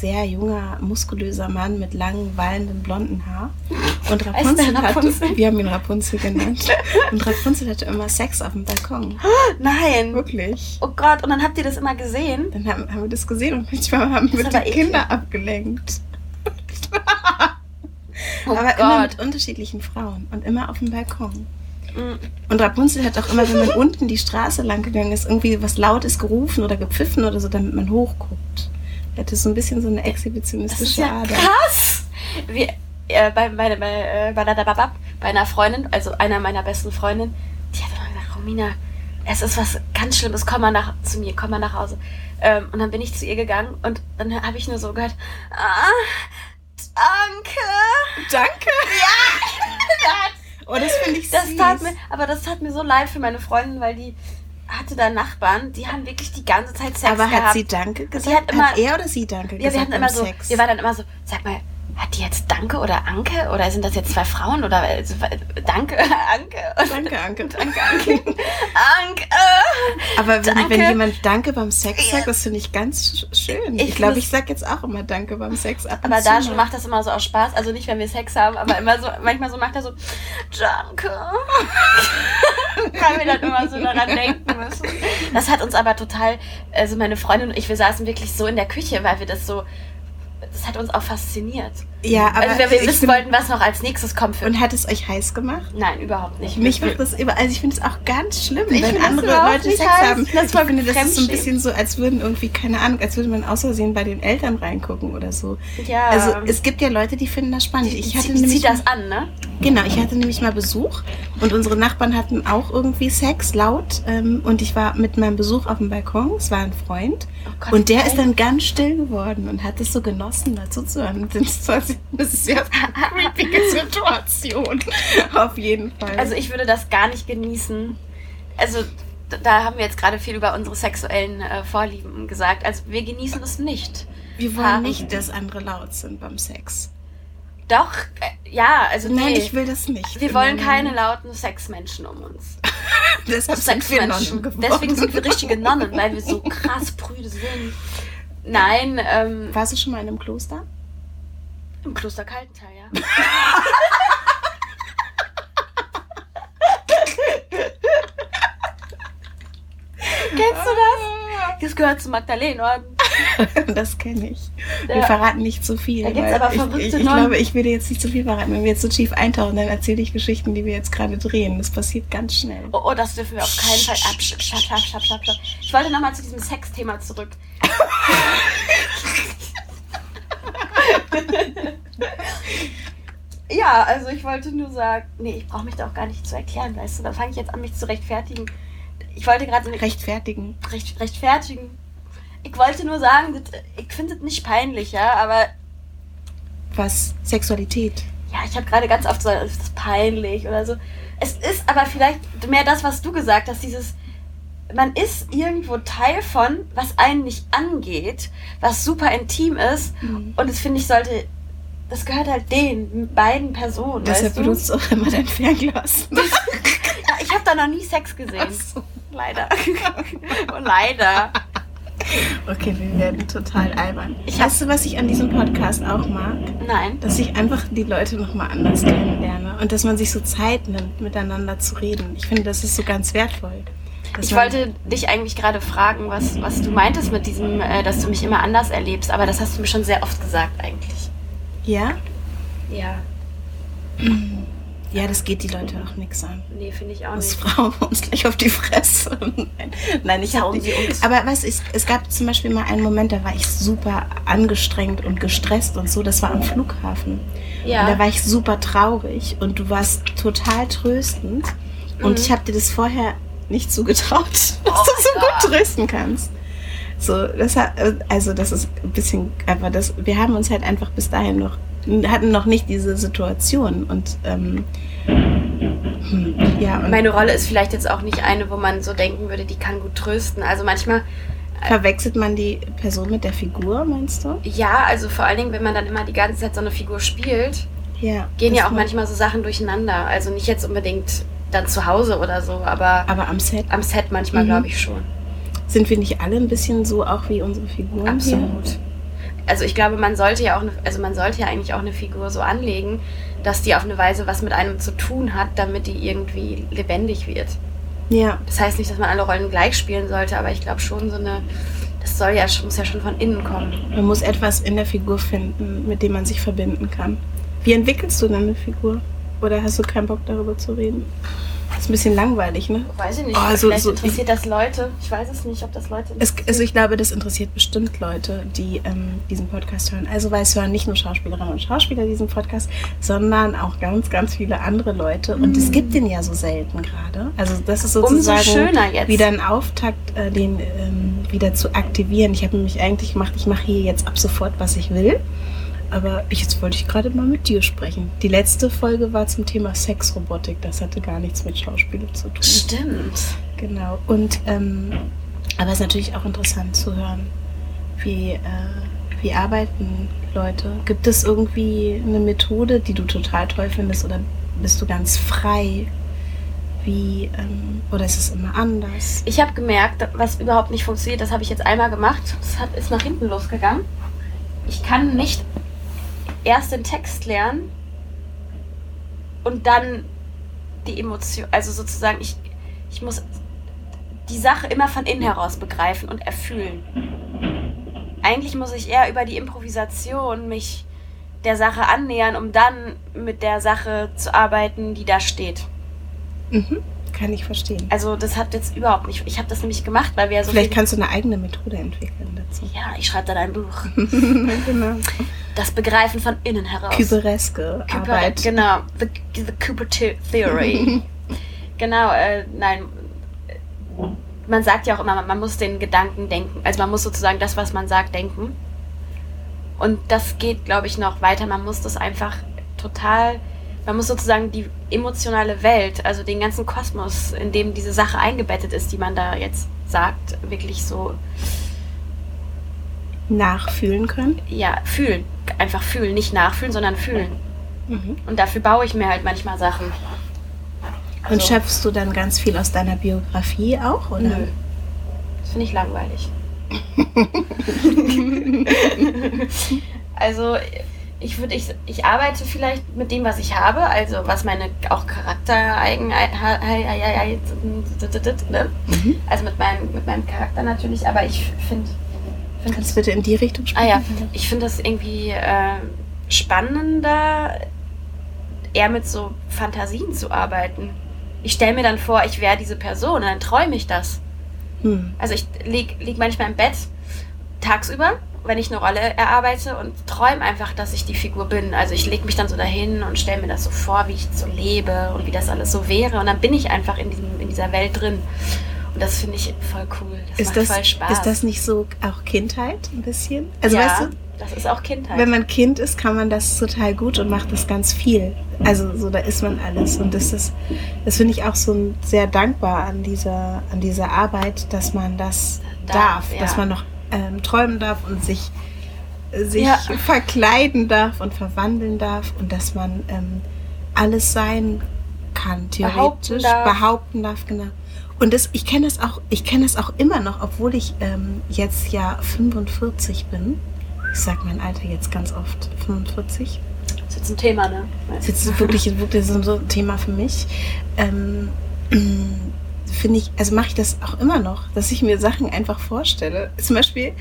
[SPEAKER 1] sehr junger, muskulöser Mann mit langen, wallenden, blonden Haar. Und Rapunzel hatte,
[SPEAKER 2] Rapunzel?
[SPEAKER 1] wir haben ihn Rapunzel genannt. Und Rapunzel hatte immer Sex auf dem Balkon.
[SPEAKER 2] Nein.
[SPEAKER 1] Wirklich.
[SPEAKER 2] Oh Gott, und dann habt ihr das immer gesehen?
[SPEAKER 1] Dann haben, haben wir das gesehen und manchmal haben wir die. Kinder abgelenkt.
[SPEAKER 2] Oh
[SPEAKER 1] aber immer
[SPEAKER 2] Gott.
[SPEAKER 1] mit unterschiedlichen Frauen und immer auf dem Balkon.
[SPEAKER 2] Mm.
[SPEAKER 1] Und Rapunzel hat auch immer, wenn man unten die Straße lang gegangen ist, irgendwie was Lautes gerufen oder gepfiffen oder so, damit man hochguckt. Hatte so ein bisschen so eine
[SPEAKER 2] Das ist
[SPEAKER 1] exhibitionistische
[SPEAKER 2] ja
[SPEAKER 1] Ader.
[SPEAKER 2] krass. Äh, bei, bei, bei, äh, bei, einer Freundin, also einer meiner besten Freundinnen, die hat immer gesagt, Romina, es ist was ganz Schlimmes, komm mal nach, zu mir, komm mal nach Hause. Ähm, und dann bin ich zu ihr gegangen und dann habe ich nur so gehört, ah, danke.
[SPEAKER 1] Danke!
[SPEAKER 2] Ja.
[SPEAKER 1] Oh, das finde ich
[SPEAKER 2] Das
[SPEAKER 1] süß.
[SPEAKER 2] tat mir, aber das tat mir so leid für meine Freundin, weil die hatte da Nachbarn, die haben wirklich die ganze Zeit Sex
[SPEAKER 1] Aber
[SPEAKER 2] gehabt.
[SPEAKER 1] hat sie Danke gesagt?
[SPEAKER 2] hat immer-
[SPEAKER 1] er oder sie Danke
[SPEAKER 2] Ja, wir
[SPEAKER 1] gesagt
[SPEAKER 2] hatten immer so,
[SPEAKER 1] Sex?
[SPEAKER 2] wir waren dann immer so, sag mal, hat die jetzt Danke oder Anke? Oder sind das jetzt zwei Frauen? Oder also, Danke, Anke?
[SPEAKER 1] Danke, Anke.
[SPEAKER 2] Danke, Anke. Anke.
[SPEAKER 1] Aber wenn,
[SPEAKER 2] Danke.
[SPEAKER 1] wenn jemand Danke beim Sex sagt, das finde ich ganz sch- schön.
[SPEAKER 2] Ich
[SPEAKER 1] Ich glaube,
[SPEAKER 2] find
[SPEAKER 1] ich sage jetzt auch immer Danke beim Sex. Ab
[SPEAKER 2] Aber da macht das immer so aus Spaß. Also nicht, wenn wir Sex haben, aber immer so, manchmal so macht er so, Danke. Weil wir dann immer so daran denken müssen. Das hat uns aber total, also meine Freundin und ich, wir saßen wirklich so in der Küche, weil wir das so, das hat uns auch fasziniert.
[SPEAKER 1] Ja, aber
[SPEAKER 2] also weil wir wissen wollten, was noch als nächstes kommt für
[SPEAKER 1] Und hat es euch heiß gemacht?
[SPEAKER 2] Nein, überhaupt nicht.
[SPEAKER 1] Mich macht das immer, also ich finde es auch ganz schlimm,
[SPEAKER 2] Ich
[SPEAKER 1] wenn andere Leute Sex
[SPEAKER 2] heiß.
[SPEAKER 1] haben.
[SPEAKER 2] Das
[SPEAKER 1] ich finde, das ist so ein bisschen so, als würden irgendwie, keine Ahnung, als würde man aus Versehen bei den Eltern reingucken oder so.
[SPEAKER 2] Ja.
[SPEAKER 1] Also es gibt ja Leute, die finden das spannend. Ich hatte nämlich
[SPEAKER 2] zieht das an, ne?
[SPEAKER 1] Genau, ich hatte nämlich mal Besuch und unsere Nachbarn hatten auch irgendwie Sex laut ähm, und ich war mit meinem Besuch auf dem Balkon, es war ein Freund
[SPEAKER 2] Oh Gott,
[SPEAKER 1] und der ist dann ganz still geworden und hat es so genossen, dazu zu hören. Das ist ja eine creepige Situation, auf jeden Fall.
[SPEAKER 2] Also ich würde das gar nicht genießen. Also da haben wir jetzt gerade viel über unsere sexuellen äh, Vorlieben gesagt. Also wir genießen es nicht.
[SPEAKER 1] wir wollen
[SPEAKER 2] Haaren.
[SPEAKER 1] nicht, dass andere laut sind beim Sex.
[SPEAKER 2] Doch, äh, ja, also
[SPEAKER 1] Nein,
[SPEAKER 2] nee.
[SPEAKER 1] ich will das nicht.
[SPEAKER 2] wir wollen keine lauten Sexmenschen um uns.
[SPEAKER 1] Deshalb sind wir Nonnen geworden.
[SPEAKER 2] Deswegen sind wir richtige Nonnen, weil wir so krass prüde sind. Nein, ähm,
[SPEAKER 1] Warst du schon mal in einem Kloster?
[SPEAKER 2] im Kloster Kaltental, ja. Kennst du das? Das gehört zu Magdalenorden.
[SPEAKER 1] Das kenne ich. Wir
[SPEAKER 2] Ja.
[SPEAKER 1] verraten nicht zu viel.
[SPEAKER 2] Da gibt's aber
[SPEAKER 1] ich,
[SPEAKER 2] verrückte
[SPEAKER 1] ich, ich glaube, ich will dir jetzt nicht zu viel verraten. Wenn wir jetzt so tief eintauchen, dann erzähle ich Geschichten, die wir jetzt gerade drehen. Das passiert ganz schnell.
[SPEAKER 2] Oh, oh, das dürfen wir auf keinen Fall ab. Stopp, stopp, stopp, stopp, stopp. Ich wollte nochmal zu diesem Sexthema zurück. ja, also ich wollte nur sagen, nee, ich brauche mich da auch gar nicht zu erklären, weißt du, da fange ich jetzt an, mich zu rechtfertigen. Ich wollte gerade so eine
[SPEAKER 1] Rechtfertigen.
[SPEAKER 2] Recht, rechtfertigen. Ich wollte nur sagen, das, ich finde es nicht peinlich, ja, aber
[SPEAKER 1] was Sexualität.
[SPEAKER 2] Ja, ich habe gerade ganz oft so, das ist peinlich oder so. Es ist aber vielleicht mehr das, was du gesagt hast, dieses, man ist irgendwo Teil von, was einen nicht angeht, was super intim ist.
[SPEAKER 1] Mhm.
[SPEAKER 2] Und das finde ich sollte, das gehört halt den beiden Personen.
[SPEAKER 1] Deshalb
[SPEAKER 2] weißt du?
[SPEAKER 1] benutzt du auch immer dein Fernglas.
[SPEAKER 2] Ich habe da noch nie Sex gesehen.
[SPEAKER 1] So.
[SPEAKER 2] Leider. oh, leider.
[SPEAKER 1] Okay, wir werden total albern.
[SPEAKER 2] Ich
[SPEAKER 1] weißt du, was ich an diesem Podcast auch mag?
[SPEAKER 2] Nein.
[SPEAKER 1] Dass ich einfach die Leute nochmal anders kennenlerne und dass man sich so Zeit nimmt, miteinander zu reden. Ich finde, das ist so ganz wertvoll.
[SPEAKER 2] Ich wollte dich eigentlich gerade fragen, was, was du meintest mit diesem, äh, dass du mich immer anders erlebst, aber das hast du mir schon sehr oft gesagt eigentlich.
[SPEAKER 1] Ja?
[SPEAKER 2] Ja.
[SPEAKER 1] Ja, das geht die Leute auch nichts an.
[SPEAKER 2] Nee, finde ich auch
[SPEAKER 1] Als
[SPEAKER 2] nicht.
[SPEAKER 1] Frau uns gleich auf die Fresse. Nein, Nein ich habe
[SPEAKER 2] uns.
[SPEAKER 1] Aber was ist, es gab zum Beispiel mal einen Moment, da war ich super angestrengt und gestresst und so. Das war am Flughafen. Und da
[SPEAKER 2] Ja.
[SPEAKER 1] war ich super traurig und du warst total tröstend. Und
[SPEAKER 2] Mhm.
[SPEAKER 1] ich habe dir das vorher nicht zugetraut, dass
[SPEAKER 2] Oh
[SPEAKER 1] du so gut trösten kannst. So, das hat, also das ist ein bisschen, aber das, wir haben uns halt einfach bis dahin noch, hatten noch nicht diese Situation und ähm, hm, ja, und
[SPEAKER 2] Meine Rolle ist vielleicht jetzt auch nicht eine, wo man so denken würde, die kann gut trösten. Also manchmal,
[SPEAKER 1] verwechselt man die Person mit der Figur, meinst du?
[SPEAKER 2] ja, also vor allen Dingen, wenn man dann immer die ganze Zeit so eine Figur spielt,
[SPEAKER 1] Ja.
[SPEAKER 2] gehen ja auch manchmal so Sachen durcheinander. Also nicht jetzt unbedingt dann zu Hause oder so, aber
[SPEAKER 1] Aber am Set
[SPEAKER 2] am Set manchmal,
[SPEAKER 1] Mhm.
[SPEAKER 2] glaube ich schon.
[SPEAKER 1] sind wir nicht alle ein bisschen so auch wie unsere Figuren hier?
[SPEAKER 2] Also ich glaube, man sollte ja auch, eine, also man sollte ja eigentlich auch eine Figur so anlegen, dass die auf eine Weise was mit einem zu tun hat, damit die irgendwie lebendig wird.
[SPEAKER 1] Ja,
[SPEAKER 2] Das heißt nicht, dass man alle Rollen gleich spielen sollte, aber ich glaube schon so eine, das soll ja, schon- muss ja schon von innen kommen.
[SPEAKER 1] man muss etwas in der Figur finden, mit dem man sich verbinden kann. Wie entwickelst du denn eine Figur? Oder hast du keinen Bock darüber zu reden? Das ist ein bisschen langweilig, ne?
[SPEAKER 2] Weiß ich nicht,
[SPEAKER 1] Oh, so-
[SPEAKER 2] vielleicht
[SPEAKER 1] so-
[SPEAKER 2] interessiert das Leute. Ich weiß es nicht, ob das Leute
[SPEAKER 1] Es, also ich glaube, das interessiert bestimmt Leute, die ähm, diesen Podcast hören. Also weil es hören nicht nur Schauspielerinnen und Schauspieler diesen Podcast, sondern auch ganz, ganz viele andere Leute. Und es gibt den ja so selten gerade. Also das ist
[SPEAKER 2] Umso
[SPEAKER 1] sozusagen
[SPEAKER 2] schöner jetzt.
[SPEAKER 1] wieder ein Auftakt, äh, den ähm, wieder zu aktivieren. Ich habe nämlich eigentlich gemacht, ich mache hier jetzt ab sofort, was ich will. Aber ich, jetzt wollte ich gerade mal mit dir sprechen. Die letzte Folge war zum Thema Sexrobotik. Das hatte gar nichts mit Schauspiel zu tun.
[SPEAKER 2] Stimmt.
[SPEAKER 1] Genau. Und ähm, aber es ist natürlich auch interessant zu hören, wie, äh, wie arbeiten Leute. Gibt es irgendwie eine Methode, die du total toll findest, oder bist du ganz frei? Wie, ähm, oder ist es immer anders?
[SPEAKER 2] Ich habe gemerkt, was überhaupt nicht funktioniert, das habe ich jetzt einmal gemacht. Das hat, ist nach hinten losgegangen. Ich kann nicht erst den Text lernen und dann die Emotion, also sozusagen, ich, ich muss die Sache immer von innen heraus begreifen und erfühlen. Eigentlich muss ich eher über die Improvisation mich der Sache annähern, um dann mit der Sache zu arbeiten, die da steht.
[SPEAKER 1] Mhm. Kann ich verstehen.
[SPEAKER 2] Also das hat jetzt überhaupt nicht. Ich habe das nämlich gemacht, weil wir ja so
[SPEAKER 1] Vielleicht
[SPEAKER 2] viel,
[SPEAKER 1] kannst du eine eigene Methode entwickeln dazu.
[SPEAKER 2] Ja, ich schreibe dann ein Buch.
[SPEAKER 1] genau.
[SPEAKER 2] Das Begreifen von innen heraus.
[SPEAKER 1] Kybereske
[SPEAKER 2] Cooper-
[SPEAKER 1] Arbeit.
[SPEAKER 2] Genau, the, the Cooper The- Theory. genau, äh, nein. Man sagt ja auch immer, man muss den Gedanken denken. Also man muss sozusagen das, was man sagt, denken. Und das geht, glaube ich, noch weiter. Man muss das einfach total, man muss sozusagen die emotionale Welt, also den ganzen Kosmos, in dem diese Sache eingebettet ist, die man da jetzt sagt, wirklich so
[SPEAKER 1] Nachfühlen können.
[SPEAKER 2] ja, fühlen. Einfach fühlen, nicht nachfühlen, sondern fühlen.
[SPEAKER 1] Mhm.
[SPEAKER 2] Und dafür baue ich mir halt manchmal Sachen.
[SPEAKER 1] Und
[SPEAKER 2] Also-
[SPEAKER 1] schöpfst du dann ganz viel aus deiner Biografie auch? Oder?
[SPEAKER 2] Nö. Das finde ich langweilig. also ich würde, ich, ich arbeite vielleicht mit dem, was ich habe, also was meine auch Charaktereigenheiten, ne?
[SPEAKER 1] Mhm.
[SPEAKER 2] also mit meinem, mit meinem Charakter natürlich, aber ich finde,
[SPEAKER 1] Kannst du bitte in die Richtung
[SPEAKER 2] Ah
[SPEAKER 1] sprechen?
[SPEAKER 2] ja, ich finde das irgendwie äh, spannender, eher mit so Fantasien zu arbeiten. Ich stelle mir dann vor, ich wäre diese Person dann träume ich das.
[SPEAKER 1] Hm.
[SPEAKER 2] Also ich lieg, lieg manchmal im Bett tagsüber, wenn ich eine Rolle erarbeite und träume einfach, dass ich die Figur bin. Also ich lege mich dann so dahin und stelle mir das so vor, wie ich so lebe und wie das alles so wäre. Und dann bin ich einfach in, diesem, in dieser Welt drin. Und das finde ich voll cool. Das
[SPEAKER 1] Ist
[SPEAKER 2] macht
[SPEAKER 1] das,
[SPEAKER 2] voll Spaß.
[SPEAKER 1] ist das nicht so auch Kindheit ein bisschen? Also
[SPEAKER 2] Ja.
[SPEAKER 1] weißt du,
[SPEAKER 2] Das ist auch Kindheit.
[SPEAKER 1] Wenn man Kind ist, kann man das total gut und macht das ganz viel. Also so, da ist man alles. Und das ist, das finde ich auch so sehr dankbar an dieser, an dieser Arbeit, dass man das darf, darf ja. dass man noch ähm, träumen darf und sich, sich ja. verkleiden darf und verwandeln darf und dass man ähm, alles sein kann, theoretisch behaupten darf, behaupten darf genau. Und das, ich kenne das auch, ich kenne das auch immer noch, obwohl ich ähm, jetzt ja 45 bin. Ich sage mein Alter jetzt ganz oft 45.
[SPEAKER 2] Das ist jetzt ein Thema, ne?
[SPEAKER 1] Das ist jetzt wirklich, wirklich so ein Thema für mich. Ähm, finde ich, also mache ich das auch immer noch, dass ich mir Sachen einfach vorstelle. Zum Beispiel,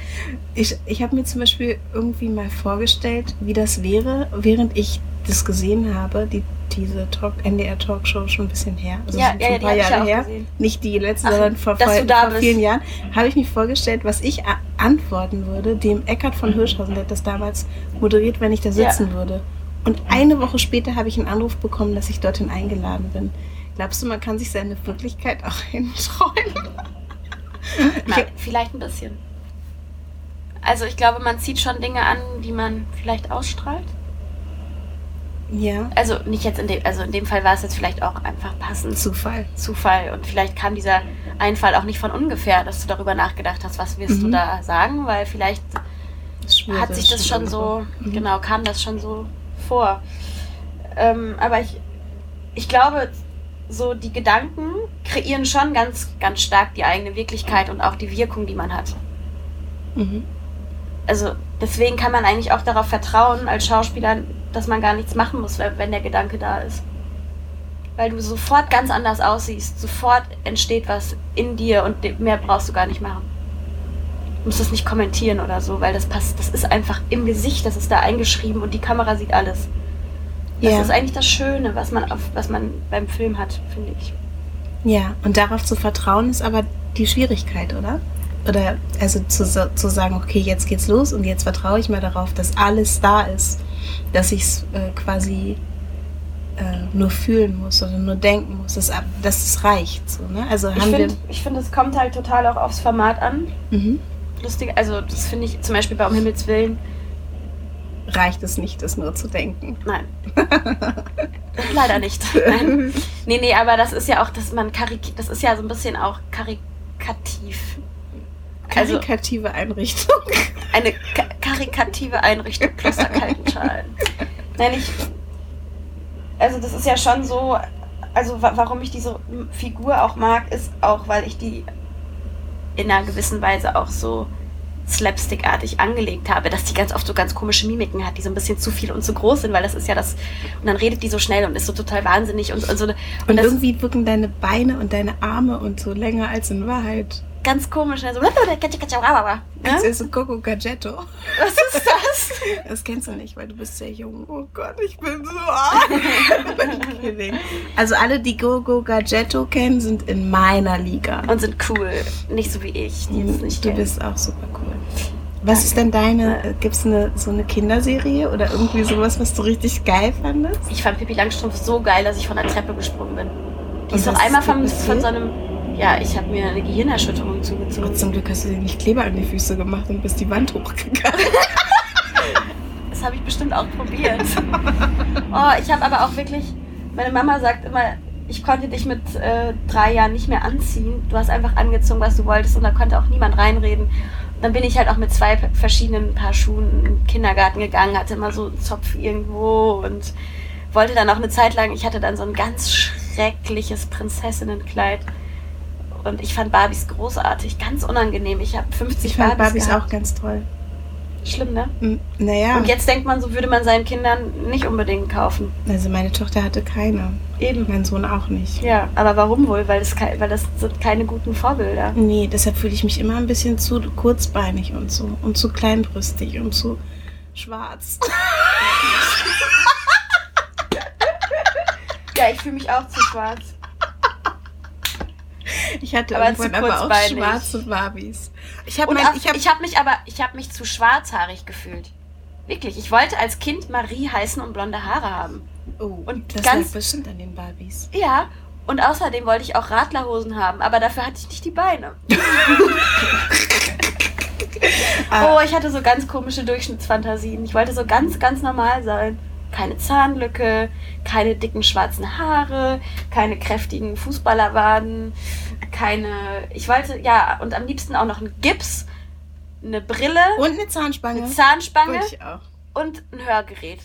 [SPEAKER 1] ich, ich habe mir zum Beispiel irgendwie mal vorgestellt, wie das wäre, während ich das gesehen habe, die diese Talk, NDR Talkshow schon ein bisschen her. Also
[SPEAKER 2] ja, ja,
[SPEAKER 1] ein paar Jahre her.
[SPEAKER 2] Gesehen.
[SPEAKER 1] Nicht die letzte, Ach, sondern vor, vor, vor vielen Jahren. Habe ich mich vorgestellt, was ich antworten würde, dem Eckart von Hirschhausen, der hat das damals moderiert, wenn ich da sitzen ja. würde. Und eine Woche später habe ich einen Anruf bekommen, dass ich dorthin eingeladen bin. Glaubst du, man kann sich seine Wirklichkeit auch hinträumen?
[SPEAKER 2] Na, vielleicht ein bisschen. Also ich glaube, man zieht schon Dinge an, die man vielleicht ausstrahlt.
[SPEAKER 1] Ja.
[SPEAKER 2] Also nicht jetzt in dem, also in dem Fall war es jetzt vielleicht auch einfach passend.
[SPEAKER 1] Zufall.
[SPEAKER 2] Zufall. Und vielleicht kam dieser Einfall auch nicht von ungefähr, dass du darüber nachgedacht hast, was wirst mhm. du da sagen, weil vielleicht hat sich das schon so, mhm. genau, kam das schon so vor. Ähm, aber ich, ich glaube, so die Gedanken kreieren schon ganz, ganz stark die eigene Wirklichkeit und auch die Wirkung, die man hat. Mhm. Also deswegen kann man eigentlich auch darauf vertrauen als Schauspieler, dass man gar nichts machen muss, wenn der Gedanke da ist. Weil du sofort ganz anders aussiehst, sofort entsteht was in dir und mehr brauchst du gar nicht machen. Du musst das nicht kommentieren oder so, weil das passt, das ist einfach im Gesicht, das ist da eingeschrieben und die Kamera sieht alles. Das ja. ist eigentlich das Schöne, was man, auf, was man beim Film hat, finde ich.
[SPEAKER 1] Ja, und darauf zu vertrauen ist aber die Schwierigkeit, oder? Oder also zu, zu sagen, okay, jetzt geht's los und jetzt vertraue ich mal darauf, dass alles da ist dass ich es äh, quasi äh, nur fühlen muss oder nur denken muss, dass, dass es reicht. So, ne? also
[SPEAKER 2] ich finde, find, es kommt halt total auch aufs Format an. Mhm. Lustig, also das finde ich zum Beispiel bei Um Himmels Willen.
[SPEAKER 1] Reicht es nicht, das nur zu denken?
[SPEAKER 2] Nein. Leider nicht. Nein. Nee, nee, aber das ist ja auch, dass man karik das ist ja so ein bisschen auch karikativ.
[SPEAKER 1] Also Karikative also, Einrichtung.
[SPEAKER 2] Eine ka karikative Einrichtung Kloster Kaltenschalen. Nein, ich. Also, das ist ja schon so. Also, wa warum ich diese Figur auch mag, ist auch, weil ich die in einer gewissen Weise auch so slapstickartig angelegt habe, dass die ganz oft so ganz komische Mimiken hat, die so ein bisschen zu viel und zu groß sind, weil das ist ja das. Und dann redet die so schnell und ist so total wahnsinnig und, und so. Und,
[SPEAKER 1] und irgendwie wirken deine Beine und deine Arme und so länger als in Wahrheit
[SPEAKER 2] ganz komisch. Ne? So,
[SPEAKER 1] das ist so Coco Gadgetto.
[SPEAKER 2] Was ist das?
[SPEAKER 1] Das kennst du nicht, weil du bist sehr jung. Oh Gott, ich bin so arm. also alle, die Gogo Gadgetto kennen, sind in meiner Liga.
[SPEAKER 2] Und sind cool. Nicht so wie ich, die
[SPEAKER 1] es nicht Du kennen. bist auch super cool. Was ist denn deine, gibt es eine, so eine Kinderserie oder irgendwie sowas, was du richtig geil fandest?
[SPEAKER 2] Ich fand Pippi Langstrumpf so geil, dass ich von der Treppe gesprungen bin. Die ist doch einmal von, von so einem ja, ich habe mir eine Gehirnerschütterung zugezogen.
[SPEAKER 1] Oh, zum Glück hast du dir nicht Kleber an die Füße gemacht und bist die Wand hochgegangen.
[SPEAKER 2] das habe ich bestimmt auch probiert. Oh, ich habe aber auch wirklich, meine Mama sagt immer, ich konnte dich mit äh, drei Jahren nicht mehr anziehen. Du hast einfach angezogen, was du wolltest und da konnte auch niemand reinreden. dann bin ich halt auch mit zwei verschiedenen Paar Schuhen in den Kindergarten gegangen, hatte immer so einen Zopf irgendwo und wollte dann auch eine Zeit lang, ich hatte dann so ein ganz schreckliches Prinzessinnenkleid und ich fand Barbies großartig, ganz unangenehm. Ich habe 50 ich
[SPEAKER 1] fand Barbies. Barbies auch ganz toll.
[SPEAKER 2] Schlimm, ne?
[SPEAKER 1] N naja.
[SPEAKER 2] Und jetzt denkt man, so würde man seinen Kindern nicht unbedingt kaufen.
[SPEAKER 1] Also meine Tochter hatte keine.
[SPEAKER 2] Eben.
[SPEAKER 1] Mein Sohn auch nicht.
[SPEAKER 2] Ja, aber warum wohl? Weil das, weil das sind keine guten Vorbilder.
[SPEAKER 1] Nee, deshalb fühle ich mich immer ein bisschen zu kurzbeinig und so. Und zu kleinbrüstig und zu schwarz.
[SPEAKER 2] ja, ich fühle mich auch zu schwarz.
[SPEAKER 1] Ich hatte aber irgendwann aber auch schwarze Barbies.
[SPEAKER 2] Ich habe hab, ich hab mich aber ich habe mich zu schwarzhaarig gefühlt. Wirklich, ich wollte als Kind Marie heißen und blonde Haare haben.
[SPEAKER 1] Oh, und das ganz bestimmt an den Barbies.
[SPEAKER 2] Ja, und außerdem wollte ich auch Radlerhosen haben, aber dafür hatte ich nicht die Beine. oh, ich hatte so ganz komische Durchschnittsfantasien. Ich wollte so ganz, ganz normal sein. Keine Zahnlücke, keine dicken schwarzen Haare, keine kräftigen Fußballerwaden, keine. Ich wollte, ja, und am liebsten auch noch einen Gips, eine Brille.
[SPEAKER 1] Und eine Zahnspange.
[SPEAKER 2] Eine Zahnspange.
[SPEAKER 1] Wollte ich auch.
[SPEAKER 2] Und ein Hörgerät.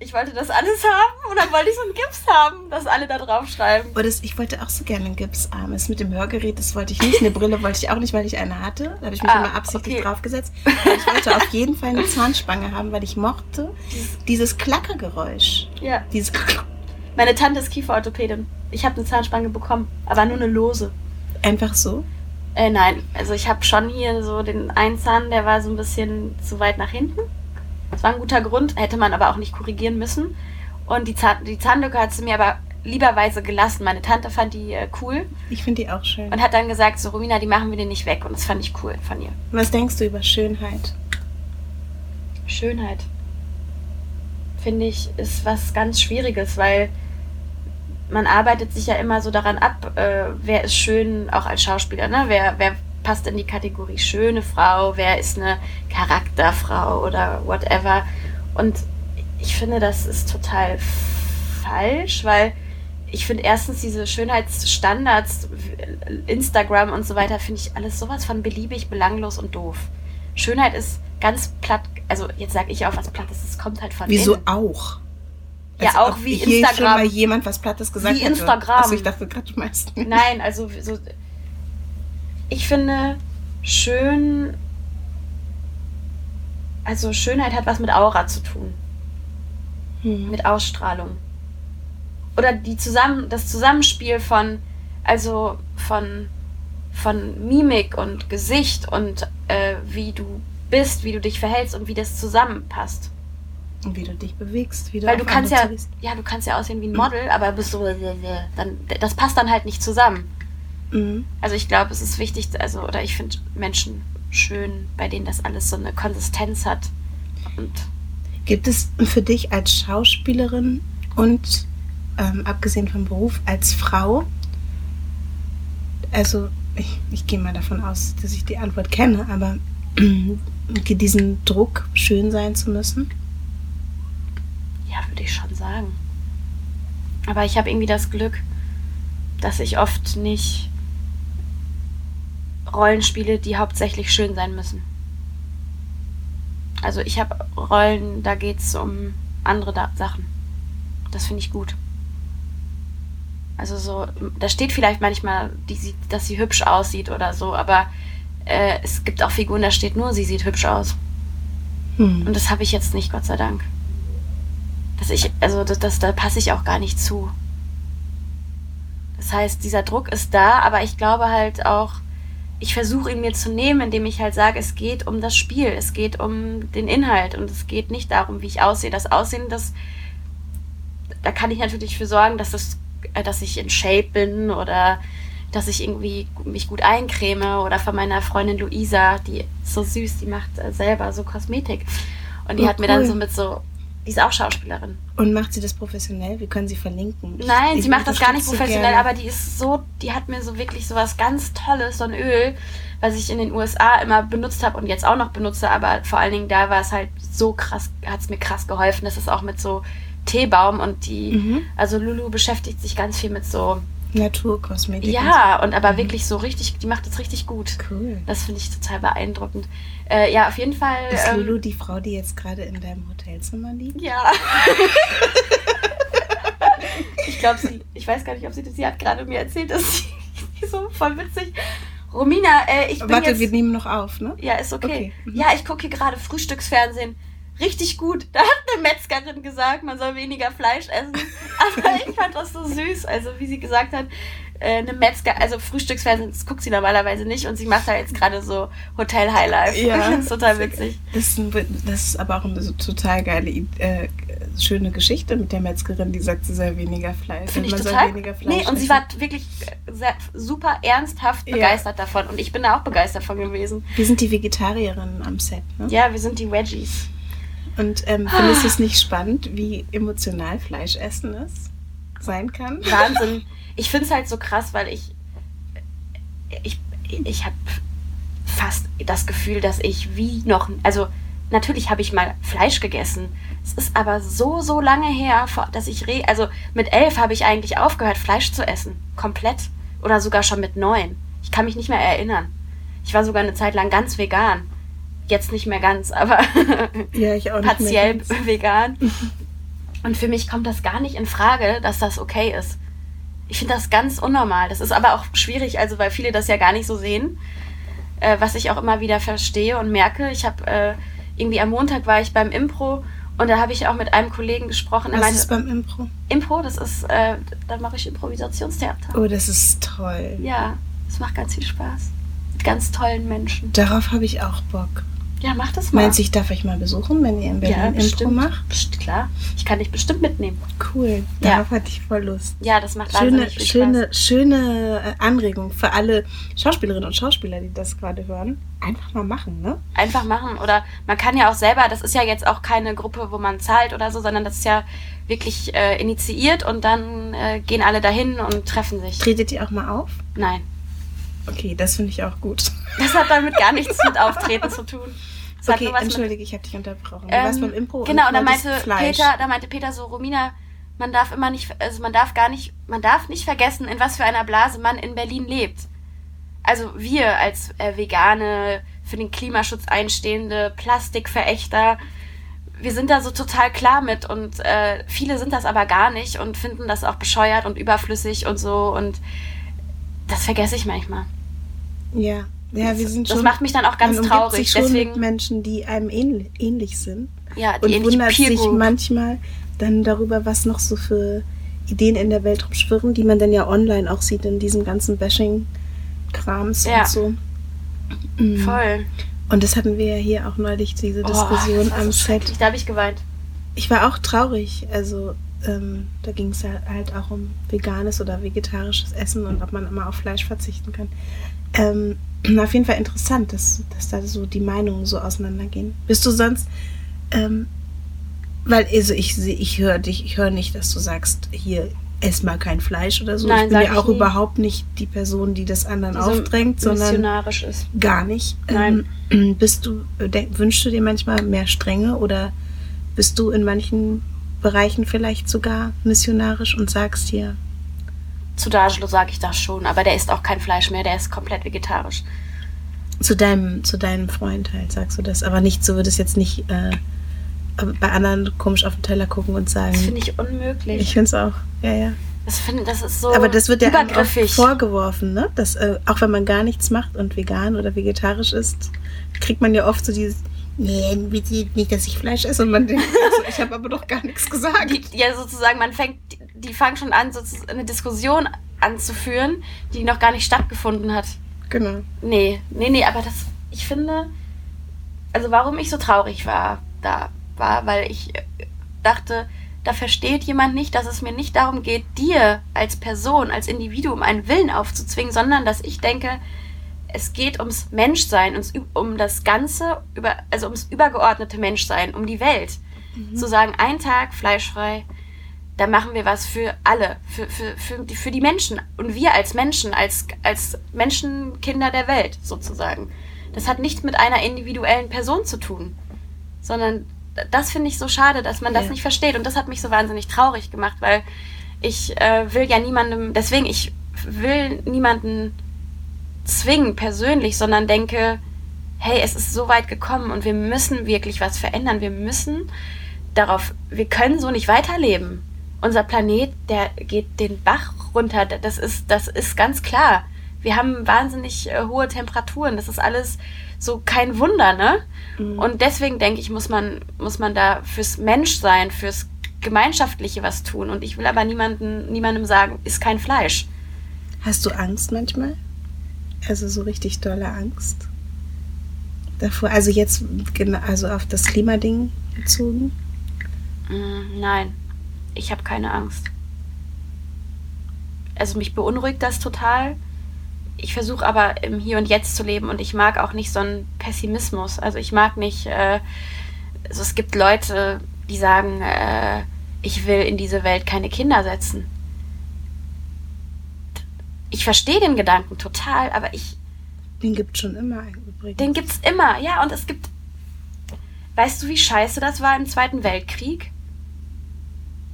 [SPEAKER 2] Ich wollte das alles haben und dann wollte ich so einen Gips haben, dass alle da drauf schreiben.
[SPEAKER 1] Oh, das, ich wollte auch so gerne einen Gipsarm. Das mit dem Hörgerät, das wollte ich nicht. Eine Brille wollte ich auch nicht, weil ich eine hatte. Da habe ich mich
[SPEAKER 2] Ah,
[SPEAKER 1] immer absichtlich
[SPEAKER 2] okay.
[SPEAKER 1] draufgesetzt. Aber ich wollte auf jeden Fall eine Zahnspange haben, weil ich mochte dieses Klackergeräusch.
[SPEAKER 2] Ja.
[SPEAKER 1] Dieses
[SPEAKER 2] Meine Tante ist Kieferorthopädin. Ich habe eine Zahnspange bekommen, aber nur eine lose.
[SPEAKER 1] einfach so.
[SPEAKER 2] Äh, nein, also ich habe schon hier so den einen Zahn, der war so ein bisschen zu weit nach hinten. Das war ein guter Grund, hätte man aber auch nicht korrigieren müssen. Und die, Zahn, die Zahnlücke hat sie mir aber lieberweise gelassen. Meine Tante fand die äh, cool
[SPEAKER 1] Ich finde die auch schön.
[SPEAKER 2] und hat dann gesagt, so Romina, die machen wir dir nicht weg. Und das fand ich cool von ihr.
[SPEAKER 1] Was denkst du über Schönheit?
[SPEAKER 2] Schönheit, finde ich, ist was ganz Schwieriges, weil man arbeitet sich ja immer so daran ab, äh, wer ist schön, auch als Schauspieler, ne? Wer, wer passt in die Kategorie schöne Frau, wer ist eine Charakterfrau oder whatever. Und ich finde, das ist total falsch, weil ich finde erstens diese Schönheitsstandards, Instagram und so weiter, finde ich alles sowas von beliebig, belanglos und doof. Schönheit ist ganz platt, also jetzt sage ich auch was Plattes, es kommt halt von
[SPEAKER 1] Wieso
[SPEAKER 2] innen.
[SPEAKER 1] auch?
[SPEAKER 2] Ja,
[SPEAKER 1] Als
[SPEAKER 2] auch wie
[SPEAKER 1] hier
[SPEAKER 2] Instagram.
[SPEAKER 1] schon mal jemand was Plattes gesagt
[SPEAKER 2] Wie
[SPEAKER 1] hätte.
[SPEAKER 2] Instagram.
[SPEAKER 1] Also ich dachte gerade, du meinst nicht.
[SPEAKER 2] Nein, also so. Ich finde schön. Also Schönheit hat was mit Aura zu tun,
[SPEAKER 1] Hm.
[SPEAKER 2] mit Ausstrahlung. Oder die zusammen, das Zusammenspiel von, also von, von Mimik und Gesicht und äh, wie du bist, wie du dich verhältst und wie das zusammenpasst.
[SPEAKER 1] Und wie du dich bewegst, wie du
[SPEAKER 2] Weil du kannst ja, ja, du kannst ja aussehen wie ein Model, aber bist so, dann, das passt dann halt nicht zusammen.
[SPEAKER 1] Mhm.
[SPEAKER 2] Also ich glaube, es ist wichtig, also, oder ich finde Menschen schön, bei denen das alles so eine Konsistenz hat. Und
[SPEAKER 1] Gibt es für dich als Schauspielerin und ähm, abgesehen vom Beruf als Frau, also ich, ich gehe mal davon aus, dass ich die Antwort kenne, aber diesen Druck, schön sein zu müssen?
[SPEAKER 2] ja, würde ich schon sagen. Aber ich habe irgendwie das Glück, dass ich oft nicht Rollen spiele, die hauptsächlich schön sein müssen. Also ich habe Rollen, da geht es um andere da Sachen. Das finde ich gut. Also so, da steht vielleicht manchmal, sieht, dass sie hübsch aussieht oder so, aber äh, es gibt auch Figuren, da steht nur, sie sieht hübsch aus.
[SPEAKER 1] Hm.
[SPEAKER 2] Und das habe ich jetzt nicht, Gott sei Dank. Dass ich, also das, das, da passe ich auch gar nicht zu. Das heißt, dieser Druck ist da, aber ich glaube halt auch, ich versuche ihn mir zu nehmen, indem ich halt sage, es geht um das Spiel, es geht um den Inhalt und es geht nicht darum, wie ich aussehe. Das Aussehen, das, da kann ich natürlich für sorgen, dass, das, äh, dass ich in Shape bin oder dass ich irgendwie mich gut eincreme oder von meiner Freundin Luisa, die ist so süß, die macht äh, selber so Kosmetik. Und die
[SPEAKER 1] Oh,
[SPEAKER 2] hat mir dann
[SPEAKER 1] cool.
[SPEAKER 2] so mit so, die ist auch Schauspielerin.
[SPEAKER 1] Und macht sie das professionell? Wir können sie verlinken.
[SPEAKER 2] Nein,
[SPEAKER 1] ich
[SPEAKER 2] sie macht das gar nicht professionell, aber die ist so, die hat mir so wirklich so was ganz Tolles, so ein Öl, was ich in den USA immer benutzt habe und jetzt auch noch benutze, aber vor allen Dingen da war es halt so krass, hat es mir krass geholfen. Das ist auch mit so Teebaum und die,
[SPEAKER 1] Mhm.
[SPEAKER 2] also Lulu beschäftigt sich ganz viel mit so,
[SPEAKER 1] Naturkosmetik.
[SPEAKER 2] ja, und aber
[SPEAKER 1] Mhm.
[SPEAKER 2] wirklich so richtig, die macht das richtig gut.
[SPEAKER 1] Cool.
[SPEAKER 2] Das finde ich total beeindruckend. Äh, ja, auf jeden Fall.
[SPEAKER 1] Ist
[SPEAKER 2] ähm,
[SPEAKER 1] Lulu die Frau, die jetzt gerade in deinem Hotelzimmer liegt?
[SPEAKER 2] Ja. ich glaube, sie, ich weiß gar nicht, ob sie das, sie hat gerade mir erzählt, dass sie, so voll witzig. Romina, äh, ich bin
[SPEAKER 1] Warte,
[SPEAKER 2] jetzt,
[SPEAKER 1] wir nehmen noch auf, ne?
[SPEAKER 2] Ja, ist okay.
[SPEAKER 1] Okay, mhm.
[SPEAKER 2] Ja, ich gucke hier gerade Frühstücksfernsehen. Richtig gut. Da hat eine Metzgerin gesagt, man soll weniger Fleisch essen. Aber ich fand das so süß. Also, wie sie gesagt hat, äh, eine Metzger, also Frühstücksfernsehen, das guckt sie normalerweise nicht und sie macht da jetzt gerade so Hotel Highlife.
[SPEAKER 1] Ja.
[SPEAKER 2] das ist total witzig.
[SPEAKER 1] Das ist, ein, das ist aber auch eine so total geile, äh, schöne Geschichte mit der Metzgerin, die sagt, sie soll weniger Fleisch.
[SPEAKER 2] Finde ich
[SPEAKER 1] man
[SPEAKER 2] total.
[SPEAKER 1] Soll weniger Fleisch
[SPEAKER 2] nee, und sie
[SPEAKER 1] essen.
[SPEAKER 2] war wirklich sehr, super ernsthaft
[SPEAKER 1] Ja.
[SPEAKER 2] begeistert davon. Und ich bin da auch begeistert von gewesen.
[SPEAKER 1] Wir sind die Vegetarierinnen am Set, ne?
[SPEAKER 2] Ja, wir sind die Veggies.
[SPEAKER 1] Und ähm, findest du es nicht spannend, wie emotional Fleischessen ist? Sein kann?
[SPEAKER 2] Wahnsinn. Ich finde es halt so krass, weil ich. Ich, ich habe fast das Gefühl, dass ich wie noch, also natürlich habe ich mal Fleisch gegessen. Es ist aber so, so lange her, dass ich, re also mit elf habe ich eigentlich aufgehört, Fleisch zu essen. Komplett. Oder sogar schon mit neun. Ich kann mich nicht mehr erinnern. Ich war sogar eine Zeit lang ganz vegan. Jetzt nicht mehr ganz, aber
[SPEAKER 1] ja,
[SPEAKER 2] partiell vegan. Und für mich kommt das gar nicht in Frage, dass das okay ist. Ich finde das ganz unnormal. Das ist aber auch schwierig, also weil viele das ja gar nicht so sehen. Äh, was ich auch immer wieder verstehe und merke. Ich habe äh, irgendwie am Montag war ich beim Impro und da habe ich auch mit einem Kollegen gesprochen.
[SPEAKER 1] Was meinte, ist beim Impro?
[SPEAKER 2] Impro, das ist, äh, da mache ich Improvisationstheater.
[SPEAKER 1] Oh, das ist toll.
[SPEAKER 2] Ja, es macht ganz viel Spaß. Mit ganz tollen Menschen.
[SPEAKER 1] Darauf habe ich auch Bock.
[SPEAKER 2] Ja, mach das mal.
[SPEAKER 1] Meinst du, ich darf euch mal besuchen, wenn ihr in Berlin ja, Impro
[SPEAKER 2] bestimmt.
[SPEAKER 1] macht?
[SPEAKER 2] Psst, klar. Ich kann dich bestimmt mitnehmen.
[SPEAKER 1] Cool. Darauf ja. hatte ich voll Lust.
[SPEAKER 2] Ja, das macht
[SPEAKER 1] schöne,
[SPEAKER 2] viel
[SPEAKER 1] schöne,
[SPEAKER 2] Spaß.
[SPEAKER 1] Schöne äh, Anregung für alle Schauspielerinnen und Schauspieler, die das gerade hören. Einfach mal machen, ne?
[SPEAKER 2] Einfach machen. Oder man kann ja auch selber, das ist ja jetzt auch keine Gruppe, wo man zahlt oder so, sondern das ist ja wirklich äh, initiiert und dann äh, gehen alle dahin und treffen sich.
[SPEAKER 1] Tretet ihr auch mal auf?
[SPEAKER 2] Nein.
[SPEAKER 1] Okay, das finde ich auch gut.
[SPEAKER 2] Das hat damit gar nichts mit Auftreten zu tun.
[SPEAKER 1] Das okay, entschuldige, ich habe dich unterbrochen. Du
[SPEAKER 2] ähm,
[SPEAKER 1] warst beim Impro
[SPEAKER 2] genau, und da meinte Peter, da meinte Peter so, Romina, man darf immer nicht, also man darf gar nicht, man darf nicht vergessen, in was für einer Blase man in Berlin lebt. Also wir als äh, vegane, für den Klimaschutz einstehende Plastikverächter, wir sind da so total klar mit und äh, viele sind das aber gar nicht und finden das auch bescheuert und überflüssig und so und das vergesse ich manchmal.
[SPEAKER 1] Ja, ja, wir sind
[SPEAKER 2] das
[SPEAKER 1] schon,
[SPEAKER 2] macht mich dann auch ganz
[SPEAKER 1] man
[SPEAKER 2] traurig.
[SPEAKER 1] Sich schon Deswegen mit Menschen, die einem ähnlich, ähnlich sind.
[SPEAKER 2] Ja, die
[SPEAKER 1] und wundert
[SPEAKER 2] Peer
[SPEAKER 1] sich
[SPEAKER 2] Group.
[SPEAKER 1] manchmal dann darüber, was noch so für Ideen in der Welt rumschwirren, die man dann ja online auch sieht in diesem ganzen Bashing-Krams
[SPEAKER 2] Ja.
[SPEAKER 1] und so. Mhm.
[SPEAKER 2] Voll.
[SPEAKER 1] Und das hatten wir ja hier auch neulich, diese
[SPEAKER 2] Oh,
[SPEAKER 1] Diskussion
[SPEAKER 2] das
[SPEAKER 1] am
[SPEAKER 2] so
[SPEAKER 1] Set.
[SPEAKER 2] Da habe ich geweint.
[SPEAKER 1] Ich war auch traurig. Also ähm, da ging es halt auch um veganes oder vegetarisches Essen und ob man immer auf Fleisch verzichten kann. Ähm, auf jeden Fall interessant, dass, dass da so die Meinungen so auseinandergehen. Bist du sonst, ähm, weil also ich ich höre dich, ich höre nicht, dass du sagst, hier ess mal kein Fleisch oder so.
[SPEAKER 2] Nein,
[SPEAKER 1] ich bin ja auch
[SPEAKER 2] nie.
[SPEAKER 1] überhaupt nicht die Person, die das anderen
[SPEAKER 2] Die so
[SPEAKER 1] aufdrängt, sondern
[SPEAKER 2] missionarisch ist.
[SPEAKER 1] gar nicht.
[SPEAKER 2] Nein.
[SPEAKER 1] Ähm, bist du, wünschst du dir manchmal mehr Strenge oder bist du in manchen Bereichen vielleicht sogar missionarisch und sagst hier,
[SPEAKER 2] Zu D'Angelo sage ich das schon, aber der isst auch kein Fleisch mehr, der ist komplett vegetarisch.
[SPEAKER 1] zu deinem, zu deinem Freund halt, sagst du das, aber nicht so, würdest jetzt nicht äh, bei anderen komisch auf den Teller gucken und sagen.
[SPEAKER 2] Das finde ich unmöglich.
[SPEAKER 1] ich finde es auch, ja, ja.
[SPEAKER 2] das, finde, das ist so
[SPEAKER 1] Aber das wird ja auch
[SPEAKER 2] übergriffig.
[SPEAKER 1] vorgeworfen, ne? Dass, äh, auch wenn man gar nichts macht und vegan oder vegetarisch ist, kriegt man ja oft so dieses, nee, bitte nicht, dass ich Fleisch esse. Und man denkt, also, ich habe aber doch gar nichts gesagt.
[SPEAKER 2] die, ja, sozusagen, man fängt, die fangen schon an, sozusagen eine Diskussion anzuführen, die noch gar nicht stattgefunden hat.
[SPEAKER 1] Genau.
[SPEAKER 2] Nee, nee, nee, aber das, ich finde, also warum ich so traurig war, da war, weil ich äh, dachte, da versteht jemand nicht, dass es mir nicht darum geht, dir als Person, als Individuum einen Willen aufzuzwingen, sondern dass ich denke, es geht ums Menschsein, ums, um das Ganze, über, also ums übergeordnete Menschsein, um die Welt. Zu sagen, ein Tag fleischfrei, da machen wir was für alle, für, für, für, die, für die Menschen. Und wir als Menschen, als, als Menschenkinder der Welt sozusagen. Das hat nichts mit einer individuellen Person zu tun, sondern das finde ich so schade, dass man das
[SPEAKER 1] Ja.
[SPEAKER 2] nicht versteht. Und das hat mich so wahnsinnig traurig gemacht, weil ich äh, will ja niemandem, deswegen, ich will niemanden zwingen persönlich, sondern denke, hey, es ist so weit gekommen und wir müssen wirklich was verändern. Wir müssen darauf, wir können so nicht weiterleben. Unser Planet, der geht den Bach runter. Das ist, das ist ganz klar. Wir haben wahnsinnig äh, hohe Temperaturen. Das ist alles so kein Wunder, ne?
[SPEAKER 1] Mhm.
[SPEAKER 2] Und deswegen denke ich, muss man, muss man da fürs Menschsein, fürs Gemeinschaftliche was tun. Und ich will aber niemanden, niemandem sagen, ist kein Fleisch.
[SPEAKER 1] Hast du Angst manchmal? Also so richtig dolle Angst? Davor, also jetzt genau, also auf das Klimading bezogen?
[SPEAKER 2] Mm, Nein, ich habe keine Angst. Also mich beunruhigt das total. Ich versuche aber im Hier und Jetzt zu leben und ich mag auch nicht so einen Pessimismus. Also ich mag nicht, äh, also es gibt Leute, die sagen, äh, ich will in diese Welt keine Kinder setzen. Ich verstehe den Gedanken total, aber ich,
[SPEAKER 1] Den gibt es schon immer übrigens.
[SPEAKER 2] Den gibt es immer, ja. Und es gibt. Weißt du, wie scheiße das war im Zweiten Weltkrieg?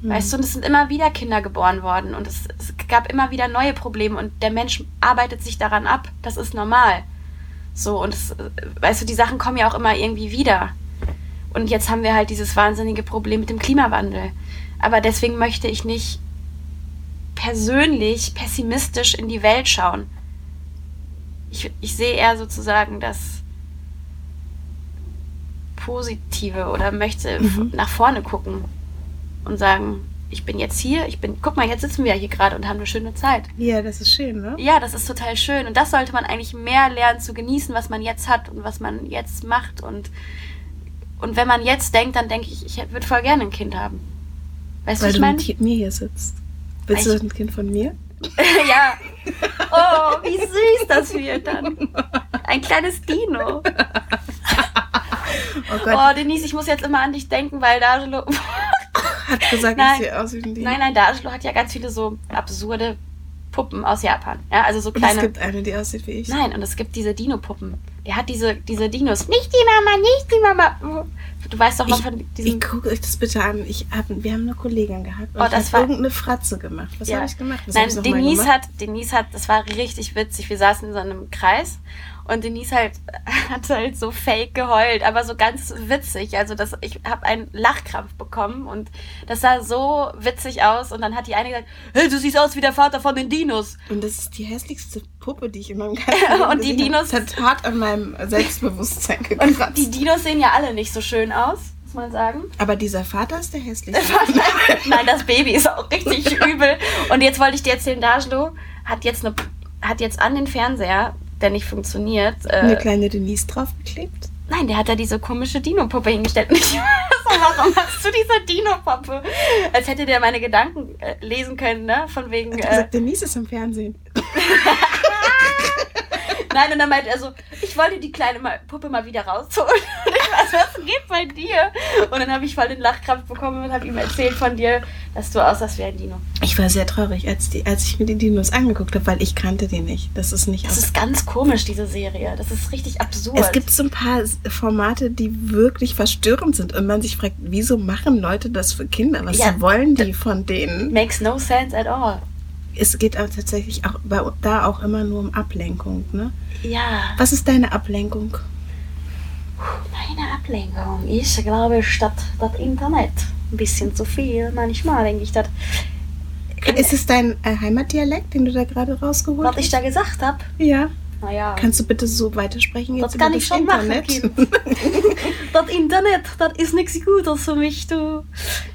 [SPEAKER 1] Hm.
[SPEAKER 2] Weißt du, und es sind immer wieder Kinder geboren worden und es, es gab immer wieder neue Probleme und der Mensch arbeitet sich daran ab. Das ist normal. So, und es, weißt du, die Sachen kommen ja auch immer irgendwie wieder. Und jetzt haben wir halt dieses wahnsinnige Problem mit dem Klimawandel. Aber deswegen möchte ich nicht persönlich pessimistisch in die Welt schauen. Ich, ich sehe eher sozusagen das Positive oder möchte
[SPEAKER 1] Mhm.
[SPEAKER 2] nach vorne gucken und sagen, ich bin jetzt hier, ich bin, guck mal, jetzt sitzen wir ja hier gerade und haben eine schöne Zeit.
[SPEAKER 1] Ja, das ist schön, ne?
[SPEAKER 2] Ja, das ist total schön. Und das sollte man eigentlich mehr lernen zu genießen, was man jetzt hat und was man jetzt macht. Und, und wenn man jetzt denkt, dann denke ich, ich würde voll gerne ein Kind haben. Weißt
[SPEAKER 1] Weil
[SPEAKER 2] du,
[SPEAKER 1] du
[SPEAKER 2] was ich meine?
[SPEAKER 1] mit mir hier sitzt. Willst
[SPEAKER 2] Ich-
[SPEAKER 1] du ein Kind von mir?
[SPEAKER 2] ja. Oh, wie süß das wird dann. Ein kleines Dino.
[SPEAKER 1] Oh Gott,
[SPEAKER 2] Oh, Denise, ich muss jetzt immer an dich denken, weil Dajelo.
[SPEAKER 1] Hat gesagt,
[SPEAKER 2] nein.
[SPEAKER 1] ich sehe aus wie ein Dino.
[SPEAKER 2] Nein, nein, Dajelo hat ja ganz viele so absurde Puppen aus Japan. Ja, also so
[SPEAKER 1] Und es
[SPEAKER 2] kleine.
[SPEAKER 1] gibt eine, die aussieht wie ich.
[SPEAKER 2] Nein, und es gibt diese Dino-Puppen. Der hat diese, diese Dinos. Nicht die Mama, nicht die Mama. Du weißt doch noch von
[SPEAKER 1] Ich
[SPEAKER 2] diesem.
[SPEAKER 1] gucke euch das bitte an. Ich hab, wir haben eine Kollegin gehabt und
[SPEAKER 2] Oh,
[SPEAKER 1] ich
[SPEAKER 2] das
[SPEAKER 1] hab
[SPEAKER 2] war-
[SPEAKER 1] irgendeine Fratze gemacht. Was
[SPEAKER 2] Ja.
[SPEAKER 1] habe ich gemacht? Was
[SPEAKER 2] Nein,
[SPEAKER 1] ich
[SPEAKER 2] Denise
[SPEAKER 1] gemacht?
[SPEAKER 2] hat, Denise hat, das war richtig witzig. Wir saßen in so einem Kreis und Denise halt hat halt so fake geheult, aber so ganz witzig. Also das, ich habe einen Lachkrampf bekommen und das sah so witzig aus. Und dann hat die eine gesagt, hey, du siehst aus wie der Vater von den Dinos.
[SPEAKER 1] Und das ist die hässlichste Puppe, die ich in meinem ganzen Leben
[SPEAKER 2] Und die
[SPEAKER 1] hab.
[SPEAKER 2] Dinos-
[SPEAKER 1] Das hat hart an meinem Selbstbewusstsein
[SPEAKER 2] Und
[SPEAKER 1] gekratzt.
[SPEAKER 2] die Dinos sehen ja alle nicht so schön aus, muss man sagen.
[SPEAKER 1] Aber dieser Vater ist der hässlichste.
[SPEAKER 2] Nein, das Baby ist auch richtig übel. Und jetzt wollte ich dir erzählen, Dajlo hat jetzt, eine, hat jetzt an den Fernseher, der nicht funktioniert,
[SPEAKER 1] Eine
[SPEAKER 2] äh,
[SPEAKER 1] kleine Denise draufgeklebt.
[SPEAKER 2] nein, der hat da diese komische Dino-Puppe hingestellt. Und ich so, warum hast du diese Dino-Puppe? Als hätte der meine Gedanken äh, lesen können, ne? Von wegen.
[SPEAKER 1] Hat
[SPEAKER 2] Äh,
[SPEAKER 1] gesagt, Denise ist im Fernsehen.
[SPEAKER 2] nein, und dann meinte er so, ich wollte die kleine Puppe mal wieder rausholen. Und ich weiß, was geht bei dir? Und dann habe ich voll den Lachkrampf bekommen und habe ihm erzählt von dir, dass du aussahst wie ein Dino.
[SPEAKER 1] Ich war sehr traurig, als, die, als ich mir die Dinos angeguckt habe, weil ich kannte die nicht. Das ist nicht
[SPEAKER 2] Das ist ganz komisch, diese Serie. Das ist richtig absurd.
[SPEAKER 1] Es gibt so ein paar Formate, die wirklich verstörend sind und man sich fragt, wieso machen Leute das für Kinder? Was
[SPEAKER 2] Ja,
[SPEAKER 1] wollen die von denen?
[SPEAKER 2] Makes no sense at all.
[SPEAKER 1] Es geht aber tatsächlich auch bei, da auch immer nur um Ablenkung. Ne?
[SPEAKER 2] Ja,
[SPEAKER 1] Was ist deine Ablenkung?
[SPEAKER 2] meine Ablenkung ist, glaube ich, das, Internet. Ein bisschen zu viel. Manchmal denke ich, das,
[SPEAKER 1] Ist es dein äh, Heimatdialekt, den du da gerade rausgeholt
[SPEAKER 2] was
[SPEAKER 1] hast?
[SPEAKER 2] ich da gesagt habe.
[SPEAKER 1] Ja.
[SPEAKER 2] Naja,
[SPEAKER 1] Kannst du bitte so weitersprechen jetzt
[SPEAKER 2] das kann
[SPEAKER 1] über
[SPEAKER 2] ich
[SPEAKER 1] das
[SPEAKER 2] schon machen,
[SPEAKER 1] Internet?
[SPEAKER 2] Kind. das Internet, das ist nichts Gutes für mich, du.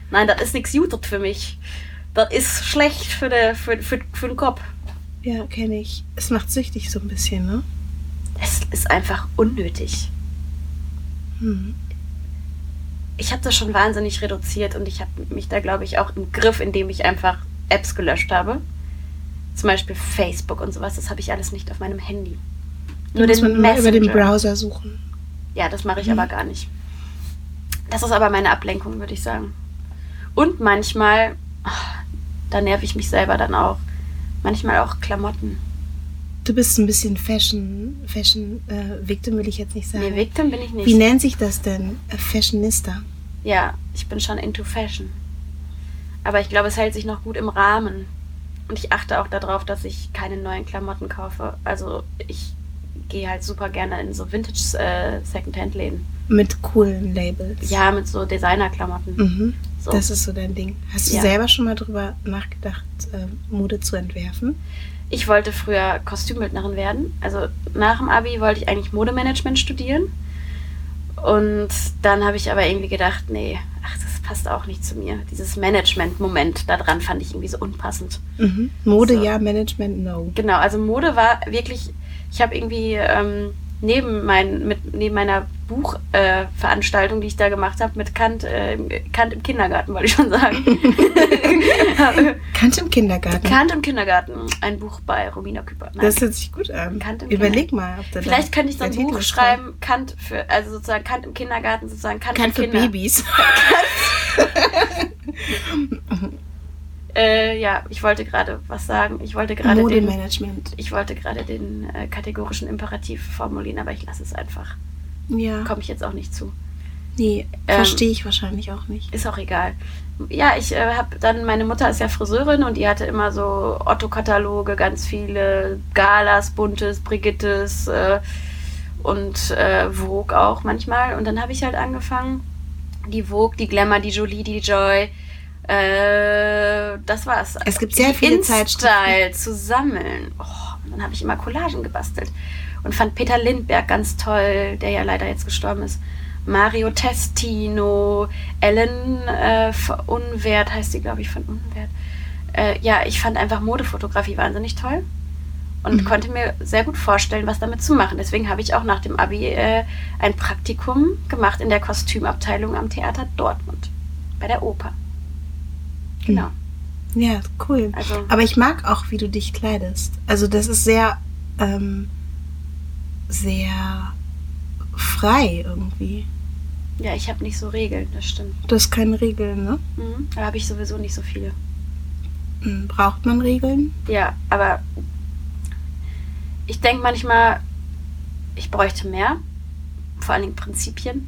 [SPEAKER 2] Nein, das ist nichts Gutes für mich. Das ist schlecht für, den für, für, für den Kopf.
[SPEAKER 1] ja, kenne ich. Es macht süchtig so ein bisschen, ne?
[SPEAKER 2] Es ist einfach unnötig.
[SPEAKER 1] Hm.
[SPEAKER 2] ich habe das schon wahnsinnig reduziert und ich habe mich da, glaube ich, auch im Griff, indem ich einfach Apps gelöscht habe. Zum Beispiel Facebook und sowas, das habe ich alles nicht auf meinem Handy.
[SPEAKER 1] Da muss man immer über den Browser suchen.
[SPEAKER 2] Ja, das mache ich
[SPEAKER 1] Mhm.
[SPEAKER 2] aber gar nicht. Das ist aber meine Ablenkung, würde ich sagen. Und manchmal, ach, da nerv ich mich selber dann auch. Manchmal auch Klamotten.
[SPEAKER 1] Du bist ein bisschen Fashion, Fashion äh, Victim will ich jetzt nicht sagen.
[SPEAKER 2] Nee, Victim bin ich nicht.
[SPEAKER 1] Wie nennt sich das denn? Äh, Fashionista.
[SPEAKER 2] Ja, ich bin schon into Fashion. Aber ich glaube, es hält sich noch gut im Rahmen. Und ich achte auch darauf, dass ich keine neuen Klamotten kaufe. Also ich gehe halt super gerne in so Vintage äh, Secondhand-Läden.
[SPEAKER 1] Mit coolen Labels.
[SPEAKER 2] Ja, mit so Designer-Klamotten.
[SPEAKER 1] Mhm.
[SPEAKER 2] So.
[SPEAKER 1] Das ist so dein Ding. Hast du
[SPEAKER 2] Ja.
[SPEAKER 1] selber schon mal drüber nachgedacht, äh, Mode zu entwerfen?
[SPEAKER 2] Ich wollte früher Kostümbildnerin werden. Also nach dem Abi wollte ich eigentlich Modemanagement studieren. Und dann habe ich aber irgendwie gedacht, nee, ach, das passt auch nicht zu mir. Dieses Management-Moment daran fand ich irgendwie so unpassend.
[SPEAKER 1] Mhm. Mode
[SPEAKER 2] So.
[SPEAKER 1] ja, Management no.
[SPEAKER 2] Genau, also Mode war wirklich, ich habe irgendwie ähm, neben, mein, mit, neben meiner Buchveranstaltung, äh, die ich da gemacht habe, mit Kant, äh, Kant im Kindergarten, wollte ich schon sagen.
[SPEAKER 1] Kant im Kindergarten.
[SPEAKER 2] Kant im Kindergarten, ein Buch bei Romina Küpper. Nein.
[SPEAKER 1] Das hört sich gut an.
[SPEAKER 2] Kant im
[SPEAKER 1] Überleg mal, ob du
[SPEAKER 2] Vielleicht
[SPEAKER 1] da
[SPEAKER 2] könnte ich so ein
[SPEAKER 1] Titel
[SPEAKER 2] Buch
[SPEAKER 1] ist
[SPEAKER 2] schreiben, Kant für, also sozusagen Kant im Kindergarten, sozusagen Kant,
[SPEAKER 1] Kant
[SPEAKER 2] für Kinder.
[SPEAKER 1] Babys.
[SPEAKER 2] Äh, ja, ich wollte gerade was sagen. Ich wollte gerade den, ich wollte gerade den äh, kategorischen Imperativ formulieren, aber ich lasse es einfach.
[SPEAKER 1] Ja.
[SPEAKER 2] Komme ich jetzt auch nicht zu.
[SPEAKER 1] Nee,
[SPEAKER 2] Ähm,
[SPEAKER 1] verstehe ich wahrscheinlich auch nicht.
[SPEAKER 2] Ist auch egal. Ja, ich äh, habe dann, meine Mutter ist ja Friseurin und die hatte immer so Otto-Kataloge, ganz viele Galas, Buntes, Brigittes äh, und äh, Vogue auch manchmal. Und dann habe ich halt angefangen, die Vogue, die Glamour, die Jolie, die Joy, äh, das war's.
[SPEAKER 1] Es gibt sehr viele
[SPEAKER 2] InStyle zu sammeln. Oh, dann habe ich immer Collagen gebastelt und fand Peter Lindberg ganz toll, der ja leider jetzt gestorben ist. Mario Testino, Ellen äh, von Unwert heißt sie, glaube ich, von Unwert. Äh, ja, ich fand einfach Modefotografie wahnsinnig toll und
[SPEAKER 1] Mhm.
[SPEAKER 2] konnte mir sehr gut vorstellen, was damit zu machen. Deswegen habe ich auch nach dem Abi äh, ein Praktikum gemacht in der Kostümabteilung am Theater Dortmund bei der Oper. Genau.
[SPEAKER 1] Ja, cool.
[SPEAKER 2] Also
[SPEAKER 1] Aber ich mag auch, wie du dich kleidest. Also das ist sehr, ähm, sehr frei irgendwie.
[SPEAKER 2] ja, ich habe nicht so Regeln, das stimmt.
[SPEAKER 1] Du hast keine Regeln, ne?
[SPEAKER 2] Mhm. Da habe ich sowieso nicht so viele.
[SPEAKER 1] Hm, Braucht man Regeln?
[SPEAKER 2] Ja, aber ich denke manchmal, ich bräuchte mehr. Vor allen Dingen Prinzipien.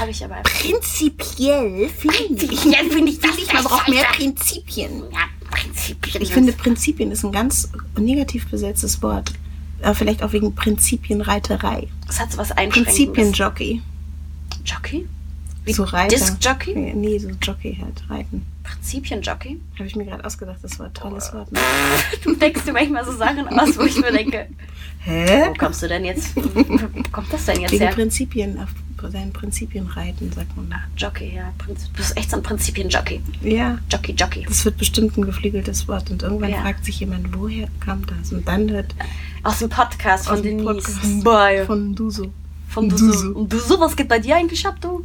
[SPEAKER 2] Habe ich aber einfach.
[SPEAKER 1] Prinzipiell finde ich.
[SPEAKER 2] Ja, finde ich das
[SPEAKER 1] Man braucht mehr. Prinzipien.
[SPEAKER 2] Ja, Prinzipien.
[SPEAKER 1] Ich finde, Prinzipien ist ein ganz negativ besetztes Wort. Äh, vielleicht auch wegen Prinzipienreiterei.
[SPEAKER 2] es hat so was Einschränkendes.
[SPEAKER 1] Prinzipienjockey.
[SPEAKER 2] Jockey? Wie
[SPEAKER 1] So Reiter.
[SPEAKER 2] Disc-Jockey?
[SPEAKER 1] Nee, nee, so Jockey halt, reiten.
[SPEAKER 2] Prinzipienjockey?
[SPEAKER 1] Habe ich mir gerade ausgedacht, das war ein tolles Wort. Ne?
[SPEAKER 2] Du denkst dir manchmal so Sachen aus, wo ich mir denke,
[SPEAKER 1] Hä?
[SPEAKER 2] wo kommst du denn jetzt, wo kommt das denn jetzt
[SPEAKER 1] Wegen
[SPEAKER 2] her?
[SPEAKER 1] Prinzipien, auf seinen Prinzipien reiten, sagt man.
[SPEAKER 2] Jockey, ja. Prinz- Du bist echt so ein Prinzipienjockey.
[SPEAKER 1] Ja,
[SPEAKER 2] Jockey, Jockey.
[SPEAKER 1] das wird bestimmt ein geflügeltes Wort. Und irgendwann
[SPEAKER 2] Ja.
[SPEAKER 1] fragt sich jemand, woher kam das? Und dann hört
[SPEAKER 2] Aus dem Podcast von Denise.
[SPEAKER 1] Podcast
[SPEAKER 2] Bye.
[SPEAKER 1] von Duso.
[SPEAKER 2] Von du
[SPEAKER 1] Duso.
[SPEAKER 2] so. Und du so, was geht bei dir eigentlich ab, du?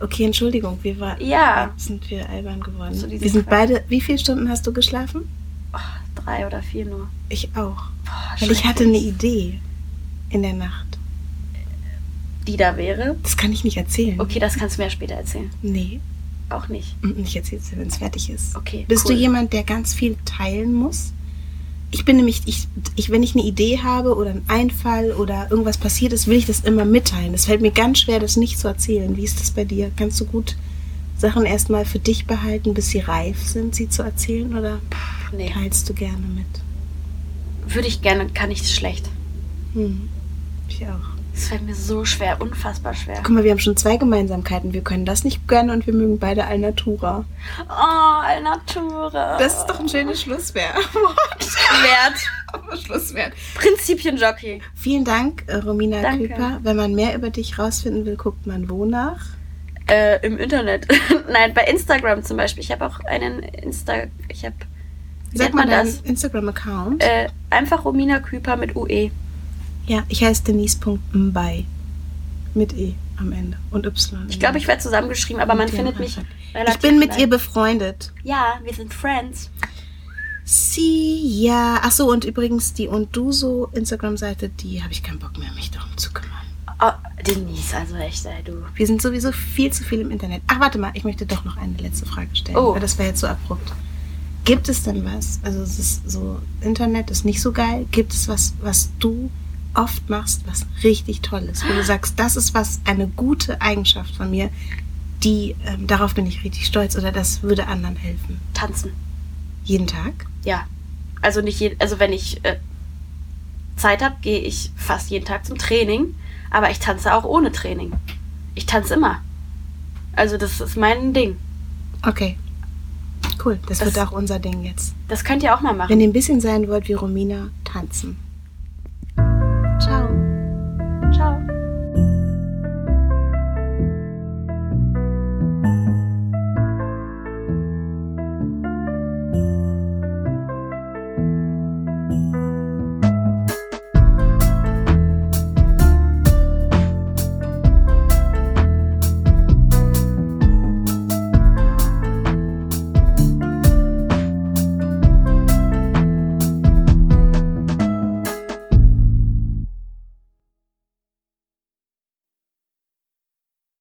[SPEAKER 1] Okay, Entschuldigung, wir waren,
[SPEAKER 2] Ja.
[SPEAKER 1] sind wir albern geworden.
[SPEAKER 2] So
[SPEAKER 1] wir sind
[SPEAKER 2] Frage.
[SPEAKER 1] beide, wie viele Stunden hast du geschlafen?
[SPEAKER 2] Oh, drei oder vier nur.
[SPEAKER 1] Ich auch.
[SPEAKER 2] Boah,
[SPEAKER 1] Weil ich hatte eine. Idee in der Nacht.
[SPEAKER 2] Die da wäre.
[SPEAKER 1] Das kann ich nicht erzählen.
[SPEAKER 2] Okay, das kannst du mir später erzählen.
[SPEAKER 1] Nee,
[SPEAKER 2] Auch nicht.
[SPEAKER 1] mm, ich erzähle es dir, wenn es fertig ist.
[SPEAKER 2] Okay.
[SPEAKER 1] Bist
[SPEAKER 2] cool.
[SPEAKER 1] du jemand, der ganz viel teilen muss? Ich bin nämlich, ich, ich, wenn ich eine Idee habe oder einen Einfall oder irgendwas passiert ist, will ich das immer mitteilen. Es fällt mir ganz schwer, das nicht zu erzählen. Wie ist das bei dir? Kannst du gut Sachen erstmal für dich behalten, bis sie reif sind, sie zu erzählen? Oder
[SPEAKER 2] Nee.
[SPEAKER 1] teilst du gerne mit?
[SPEAKER 2] Würde ich gerne, kann ich schlecht.
[SPEAKER 1] Hm. Ich auch.
[SPEAKER 2] Es fällt mir so schwer, unfassbar schwer.
[SPEAKER 1] Guck mal, wir haben schon zwei Gemeinsamkeiten. Wir können das nicht gönnen und wir mögen beide Alnatura.
[SPEAKER 2] Oh, Alnatura.
[SPEAKER 1] Das ist doch ein schönes Schlusswort.
[SPEAKER 2] Wert.
[SPEAKER 1] Schlusswert.
[SPEAKER 2] Prinzipienjockey.
[SPEAKER 1] Vielen Dank, äh, Romina
[SPEAKER 2] Danke.
[SPEAKER 1] Küper. Wenn man mehr über dich rausfinden will, guckt man wo nach?
[SPEAKER 2] Äh, Im Internet. Nein, bei Instagram zum Beispiel. Ich habe auch einen Insta. Ich habe.
[SPEAKER 1] Sag mal
[SPEAKER 2] man das?
[SPEAKER 1] Instagram-Account.
[SPEAKER 2] Äh, einfach Romina Küper mit UE.
[SPEAKER 1] Ja, ich heiße Denise.mbei. Mit E am Ende. Und Y.
[SPEAKER 2] Ich glaube, ich werde zusammengeschrieben, aber man findet mich relativ
[SPEAKER 1] Ich bin mit ihr befreundet.
[SPEAKER 2] Ja, wir sind Friends.
[SPEAKER 1] Sie, ja. Ach so, und übrigens die und du so Instagram-Seite, die habe ich keinen Bock mehr, mich darum zu kümmern.
[SPEAKER 2] Oh, Denise, also echt, ey, du.
[SPEAKER 1] Wir sind sowieso viel zu viel im Internet. Ach, warte mal, ich möchte doch noch eine letzte Frage stellen,
[SPEAKER 2] Oh.
[SPEAKER 1] weil das war jetzt so abrupt. Gibt es denn was? Also es ist so, Internet ist nicht so geil. Gibt es was, was du oft machst, was richtig toll ist? Wo du sagst, das ist was, eine gute Eigenschaft von mir, die, ähm, darauf bin ich richtig stolz oder das würde anderen helfen.
[SPEAKER 2] Tanzen.
[SPEAKER 1] Jeden Tag?
[SPEAKER 2] Ja. Also nicht je, also wenn ich äh, Zeit habe, gehe ich fast jeden Tag zum Training, aber ich tanze auch ohne Training. Ich tanze immer. Also das ist mein Ding.
[SPEAKER 1] Okay. Cool, das,
[SPEAKER 2] Das-
[SPEAKER 1] wird auch unser Ding jetzt.
[SPEAKER 2] Das könnt ihr auch mal machen.
[SPEAKER 1] Wenn ihr ein bisschen sein wollt wie Romina, tanzen.